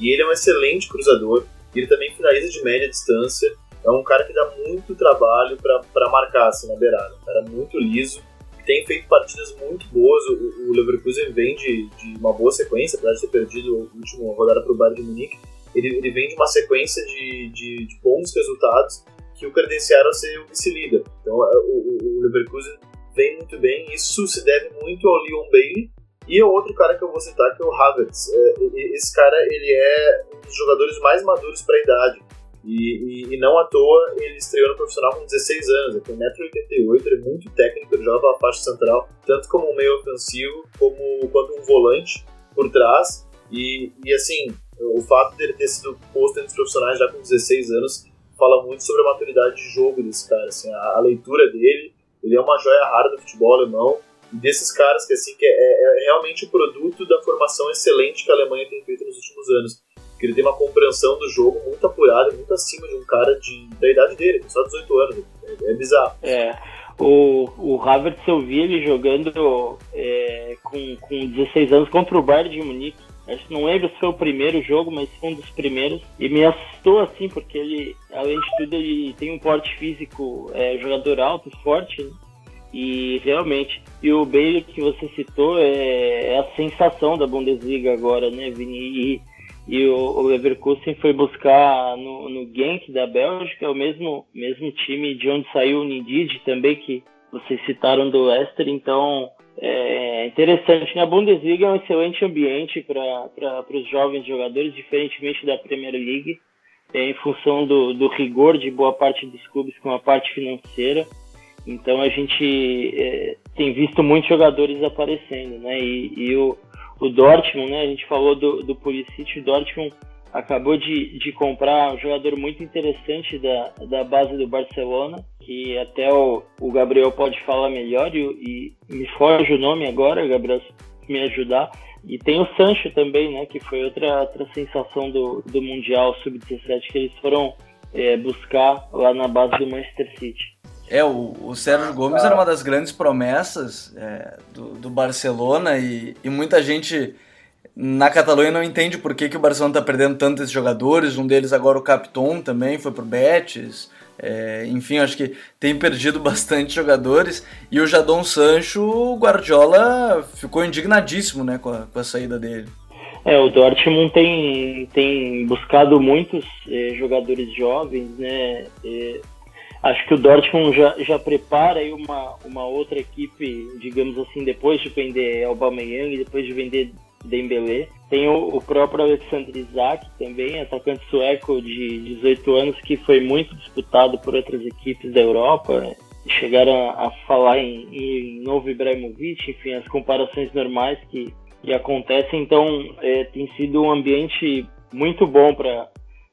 e ele é um excelente cruzador, ele também finaliza de média distância. É um cara que dá muito trabalho para marcar assim, na beirada. Um cara muito liso. tem feito partidas muito boas. O, o Leverkusen vem de, de, uma boa sequência, apesar de ter perdido a última rodada para o Bayern de Munique. Ele, ele, vem de uma sequência de, de, de, bons resultados que o credenciaram a ser o vice-líder. Então o, o, o Leverkusen vem muito bem. Isso se deve muito ao Leon Bailey, e o outro cara que eu vou citar que é o Havertz. É, esse cara ele é um dos jogadores mais maduros para a idade. E, e, e, não à toa ele estreou no profissional com 16 anos, ele tem 1,88m, ele é muito técnico, ele joga pela faixa central, tanto como um meio ofensivo, como quanto um volante por trás. E, e assim, o fato dele ter sido posto entre os profissionais já com 16 anos fala muito sobre a maturidade de jogo desse cara. Assim, a, a leitura dele, ele é uma joia rara do futebol alemão desses caras que assim que é, é, realmente o produto da formação excelente que a Alemanha tem feito nos últimos anos. Que ele tem uma compreensão do jogo muito apurada, muito acima de um cara de, da idade dele, só 18 anos. É, é bizarro. É. O, o Havertz eu vi ele jogando é, com, com 16 anos contra o Bayern de Munique. Acho que não lembro se foi o primeiro jogo, mas foi um dos primeiros. E me assustou assim, porque ele, além de tudo, ele tem um porte físico, é, jogador alto, forte. Né? E realmente, e o Bale que você citou é, é, a sensação da Bundesliga agora, né, Vini? E, e o, o Leverkusen foi buscar no, no Genk da Bélgica, o mesmo, mesmo time de onde saiu o Nidid também, que vocês citaram do Leicester, então é interessante. Na Bundesliga é um excelente ambiente para os jovens jogadores, diferentemente da Premier League, é, em função do, do rigor de boa parte dos clubes com a parte financeira. Então a gente é, tem visto muitos jogadores aparecendo, né? E, e, o, o Dortmund, né? A gente falou do, do Pulisic, o Dortmund acabou de, de comprar um jogador muito interessante da, da base do Barcelona, que até o, o Gabriel pode falar melhor, e, e me foge o nome agora, Gabriel, me ajudar. E tem o Sancho também, né? Que foi outra, outra sensação do, do Mundial Sub-17 que eles foram é, buscar lá na base do Manchester City. É, o, o Sérgio Gomes era uma das grandes promessas é, do, do, Barcelona e, e, muita gente na Catalunha não entende por que, que o Barcelona está perdendo tantos jogadores. Um deles agora o Capitão também foi pro Betis. É, enfim, acho que tem perdido bastante jogadores. E o Jadon Sancho, o Guardiola ficou indignadíssimo né, com, a, com a saída dele. É, o Dortmund tem, tem buscado muitos eh, jogadores jovens, né? Eh, Acho que o Dortmund já, já prepara aí uma, uma outra equipe, digamos assim, depois de vender Aubameyang depois de vender Dembélé. Tem o, o, próprio Alexander Isaac também, atacante sueco de 18 anos, que foi muito disputado por outras equipes da Europa. Chegaram a, a falar em, em novo Ibrahimovic, enfim, as comparações normais que, que acontecem. Então, é, tem sido um ambiente muito bom para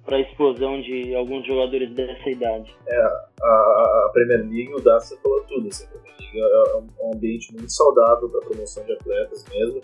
para a explosão de alguns jogadores dessa idade. É, a, Premier League, o Darcy falou tudo. Assim, a Premier League é um, ambiente muito saudável para a promoção de atletas mesmo.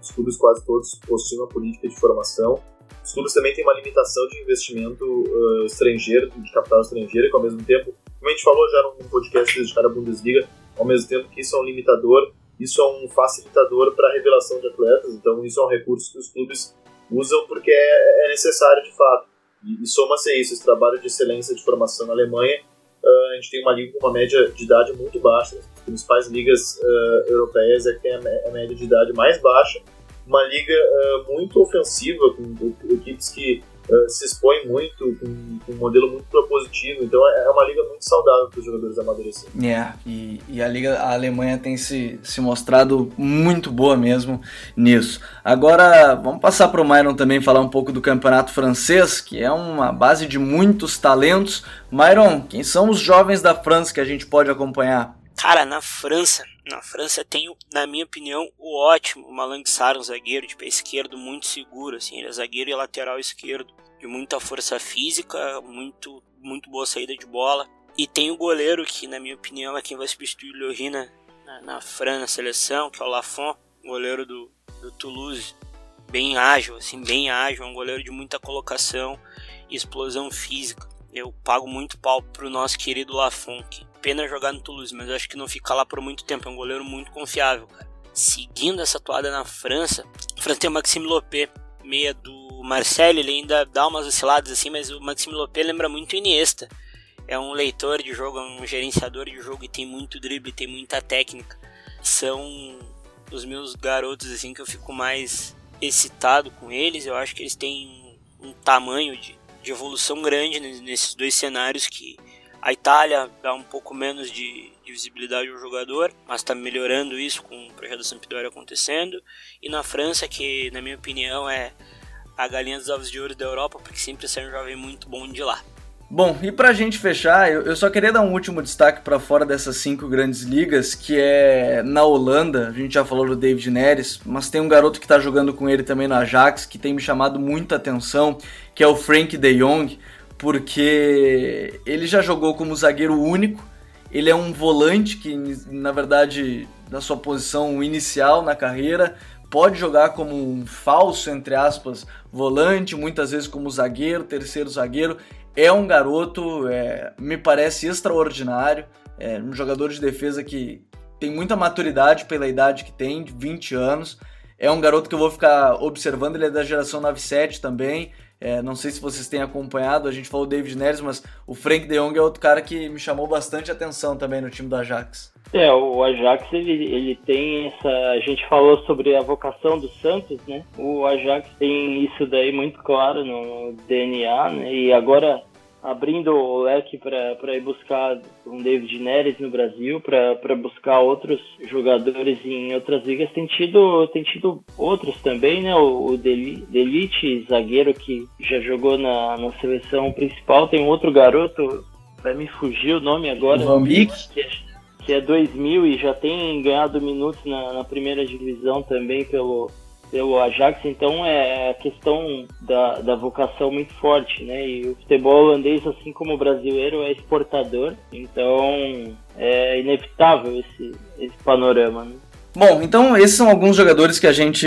Os clubes quase todos possuem uma política de formação. Os clubes também têm uma limitação de investimento uh, estrangeiro, de capital estrangeiro, que ao mesmo tempo, como a gente falou já num podcast dedicado à Bundesliga, ao mesmo tempo que isso é um limitador, isso é um facilitador para a revelação de atletas, então isso é um recurso que os clubes usam porque é, é necessário de fato. E, e soma-se isso, esse trabalho de excelência de formação na Alemanha, uh, a gente tem uma liga com uma média de idade muito baixa, as principais ligas uh, europeias é que tem a, a, média de idade mais baixa, uma liga uh, muito ofensiva, com equipes que uh, se expõe muito, com, com, um modelo muito propositivo. Então é, é uma liga muito saudável para os jogadores amadurecerem. É, e, e, a liga, a Alemanha tem se, se mostrado muito boa mesmo nisso. Agora vamos passar para o Myron também falar um pouco do campeonato francês, que é uma base de muitos talentos. Myron, quem são os jovens da França que a gente pode acompanhar? Cara, na França, na França tem, na minha opinião, o ótimo Malang Sarr, um zagueiro de pé esquerdo muito seguro, assim, ele é zagueiro e lateral esquerdo, de muita força física, muito, muito boa saída de bola. E tem o goleiro que, na minha opinião, é quem vai substituir o Lorina na, na França, na seleção, que é o Lafont, goleiro do, do Toulouse, bem ágil, assim, bem ágil, é um goleiro de muita colocação e explosão física. Eu pago muito pau pro nosso querido Lafont, que pena jogar no Toulouse, mas eu acho que não fica lá por muito tempo. É um goleiro muito confiável, cara. Seguindo essa toada na França, a França tem o Maxime Lopé, meia do Marcelo, ele ainda dá umas osciladas assim, mas o Maxime Lopé lembra muito Iniesta. É um leitor de jogo, é um gerenciador de jogo e tem muito drible, tem muita técnica. são os meus garotos assim que eu fico mais excitado com eles. Eu acho que eles têm um tamanho de, de evolução grande nesses dois cenários que a Itália dá um pouco menos de, de visibilidade ao jogador, mas está melhorando isso com o projeto da Sampdoria acontecendo. E na França, que na minha opinião é a galinha dos ovos de ouro da Europa, porque sempre sai um jovem muito bom de lá. Bom, e pra gente fechar, eu, só queria dar um último destaque para fora dessas cinco grandes ligas, que é na Holanda, a gente já falou do David Neres, mas tem um garoto que tá jogando com ele também no Ajax, que tem me chamado muita atenção, que é o Frank de Jong, porque ele já jogou como zagueiro único, ele é um volante que, na verdade, na sua posição inicial na carreira, pode jogar como um falso, entre aspas, volante, muitas vezes como zagueiro, terceiro zagueiro. É um garoto, é, me parece extraordinário, é um jogador de defesa que tem muita maturidade pela idade que tem, de 20 anos. É um garoto que eu vou ficar observando, ele é da geração 97 também. É, não sei se vocês têm acompanhado, a gente falou David Neres, mas o Frank de Jong é outro cara que me chamou bastante atenção também no time do Ajax. É, o Ajax ele, ele tem essa. A gente falou sobre a vocação do Santos, né? O Ajax tem isso daí muito claro no DNA, né? E agora abrindo o leque para ir buscar um David Neres no Brasil, para buscar outros jogadores em outras ligas. Tem tido, tem tido outros também, né? O, o Delite, zagueiro que já jogou na, na seleção principal. Tem um outro garoto, vai me fugir o nome agora. O Van Beek? Que é, que é 2000 e já tem ganhado minutos na, na primeira divisão também pelo, pelo Ajax, então é a questão da, da vocação muito forte, né? E o futebol holandês, assim como o brasileiro, é exportador, então é inevitável esse, esse panorama, né? Bom, então esses são alguns jogadores que a gente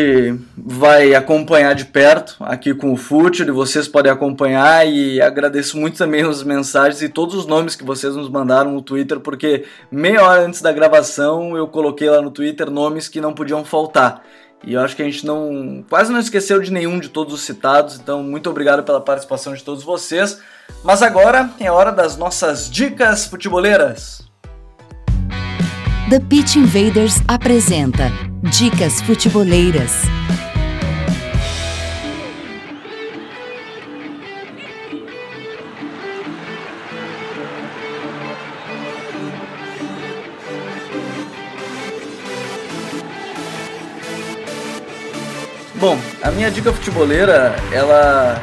vai acompanhar de perto aqui com o Fútil e vocês podem acompanhar e agradeço muito também as mensagens e todos os nomes que vocês nos mandaram no Twitter, porque meia hora antes da gravação eu coloquei lá no Twitter nomes que não podiam faltar. E eu acho que a gente não quase não esqueceu de nenhum de todos os citados, então muito obrigado pela participação de todos vocês. Mas agora é hora das nossas dicas futeboleiras. The Pitch Invaders apresenta Dicas Futeboleiras. Bom, a minha dica futeboleira, ela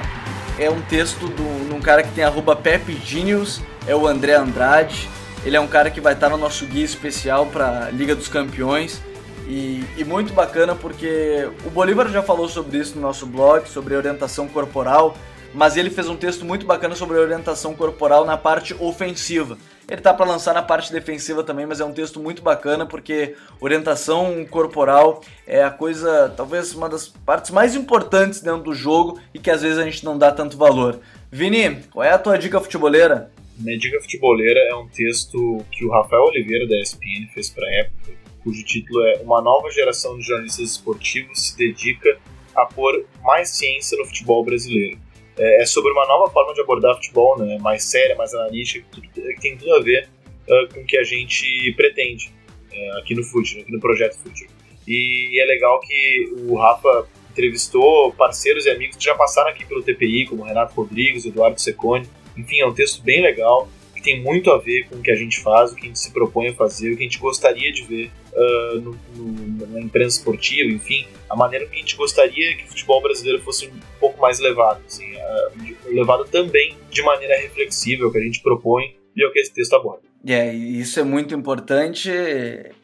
é um texto de um cara que tem arroba Pepe Genius, é o André Andrade. Ele é um cara que vai estar no nosso guia especial para Liga dos Campeões. E, e, muito bacana porque o Bolívar já falou sobre isso no nosso blog, sobre orientação corporal, mas ele fez um texto muito bacana sobre orientação corporal na parte ofensiva. Ele tá para lançar na parte defensiva também, mas é um texto muito bacana porque orientação corporal é a coisa, talvez uma das partes mais importantes dentro do jogo e que às vezes a gente não dá tanto valor. Vini, qual é a tua dica futeboleira? Minha dica futeboleira é um texto que o Rafael Oliveira da ESPN fez para época, cujo título é Uma nova geração de jornalistas esportivos se dedica a pôr mais ciência no futebol brasileiro é, é, sobre uma nova forma de abordar futebol, né, mais séria, mais analítica, que tem tudo a ver uh, com o que a gente pretende uh, aqui no Futuro, aqui no projeto Futuro. E, e, é legal que o Rafa entrevistou parceiros e amigos que já passaram aqui pelo TPI, como Renato Rodrigues, Eduardo Secone. Enfim, é um texto bem legal, tem muito a ver com o que a gente faz, o que a gente se propõe a fazer, o que a gente gostaria de ver uh, no, no, na imprensa esportiva, enfim, a maneira que a gente gostaria que o futebol brasileiro fosse um pouco mais levado, assim, uh, levado também de maneira reflexível, que a gente propõe e é o que esse texto aborda. É, isso é muito importante,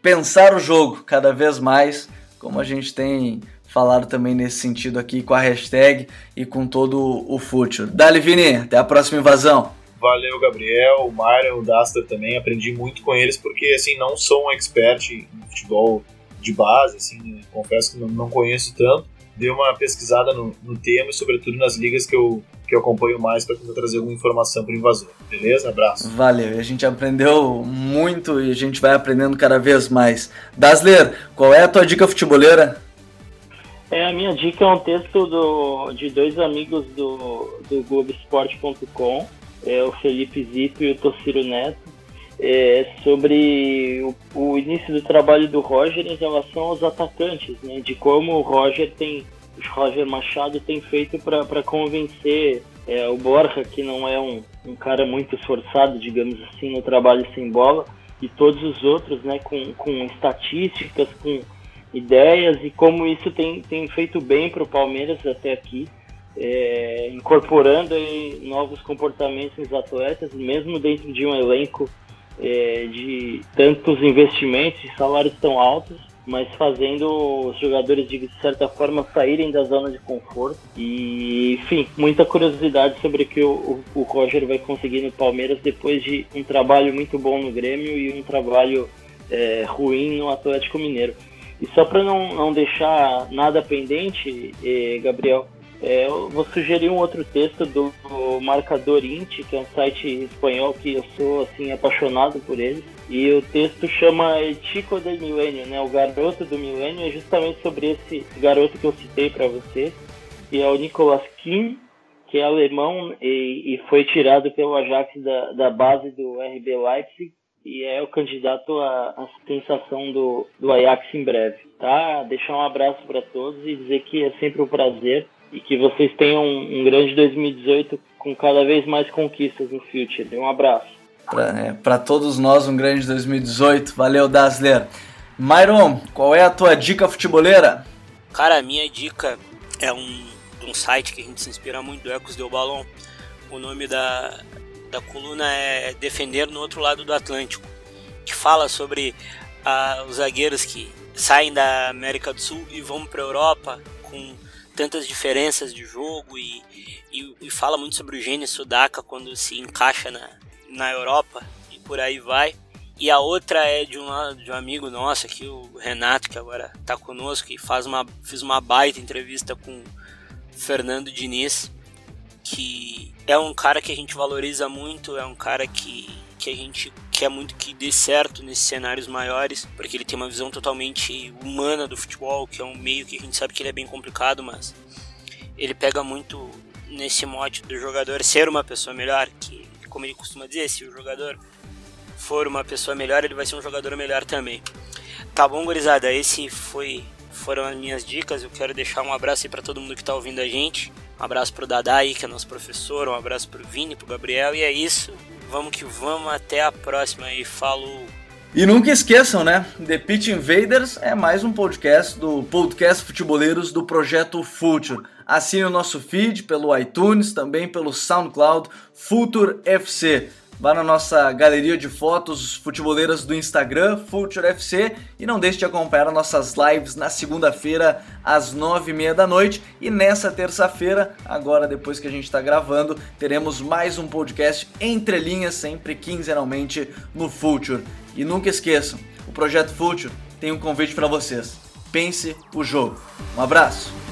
pensar o jogo cada vez mais, como a gente tem falado também nesse sentido aqui com a hashtag e com todo o futuro. Dali Vini, até a próxima invasão. Valeu, Gabriel, o Myron, o Daster também. Aprendi muito com eles, porque assim, não sou um expert em futebol de base, assim, confesso que não, não conheço tanto. Dei uma pesquisada no, no, tema e, sobretudo, nas ligas que eu, que eu acompanho mais para tentar trazer alguma informação para o invasor. Beleza? Abraço. Valeu, a gente aprendeu muito e a gente vai aprendendo cada vez mais. Dasler, qual é a tua dica futeboleira? É, a minha dica é um texto do, de dois amigos do, do Globoesporte.com é o Felipe Zito e o Tociro Neto. é sobre o, o, início do trabalho do Roger em relação aos atacantes, né? De como o Roger tem, o Roger Machado tem feito para convencer é, o Borja, que não é um, um cara muito esforçado, digamos assim, no trabalho sem bola, e todos os outros, né? Com, com estatísticas, com ideias e como isso tem, tem feito bem para o Palmeiras até aqui é, incorporando novos comportamentos nos atletas, mesmo dentro de um elenco é, de tantos investimentos e salários tão altos, mas fazendo os jogadores de certa forma saírem da zona de conforto. E, enfim, muita curiosidade sobre o que o, o Roger vai conseguir no Palmeiras depois de um trabalho muito bom no Grêmio e um trabalho é, ruim no Atlético Mineiro. E só para não, não deixar nada pendente, eh, Gabriel, é, eu vou sugerir um outro texto do, do Marcador Int, que é um site espanhol que eu sou assim apaixonado por ele. E o texto chama Chico del Milênio, né? O garoto do milênio é justamente sobre esse garoto que eu citei para você, que é o Nicolas Kim, que é alemão e, e foi tirado pelo Ajax da, da base do RB Leipzig e é o candidato à sensação do, do Ajax em breve, tá? Deixar um abraço para todos e dizer que é sempre um prazer e que vocês tenham um grande 2018 com cada vez mais conquistas no Future. Um abraço. Para é, todos nós, um grande 2018. Valeu, Dazzler. Myron, qual é a tua dica futeboleira? Cara, a minha dica é um, um site que a gente se inspira muito, do Ecos Del Balão. O nome da, da coluna é Defender no Outro Lado do Atlântico, que fala sobre ah, os zagueiros que saem da América do Sul e vão para a Europa com tantas diferenças de jogo e, e, e, fala muito sobre o gênio Sudaka quando se encaixa na, na Europa e por aí vai. E a outra é de um, de um amigo nosso aqui, o Renato, que agora está conosco e faz uma, fiz uma baita entrevista com Fernando Diniz, que é um cara que a gente valoriza muito, é um cara que, que a gente quer muito que dê certo nesses cenários maiores, porque ele tem uma visão totalmente humana do futebol, que é um meio que a gente sabe que ele é bem complicado, mas ele pega muito nesse mote do jogador ser uma pessoa melhor, que como ele costuma dizer, se o jogador for uma pessoa melhor, ele vai ser um jogador melhor também. Tá bom, gurizada, esse foi foram as minhas dicas. Eu quero deixar um abraço aí para todo mundo que tá ouvindo a gente. Um abraço pro Dadai, que é nosso professor, um abraço pro Vini, pro Gabriel, e é isso. Vamos que vamos, até a próxima e falou! E nunca esqueçam, né? The Pitch Invaders é mais um podcast do podcast Futeboleiros do Projeto Future. Assine o nosso feed pelo iTunes, também pelo SoundCloud Future FC. Vá na nossa galeria de fotos futeboleiras do Instagram, Future FC, e não deixe de acompanhar nossas lives na segunda-feira, às nove e meia da noite. E nessa terça-feira, agora depois que a gente está gravando, teremos mais um podcast entre linhas, sempre quinzenalmente no Future. E nunca esqueçam, o Projeto Future tem um convite para vocês. Pense o jogo. Um abraço!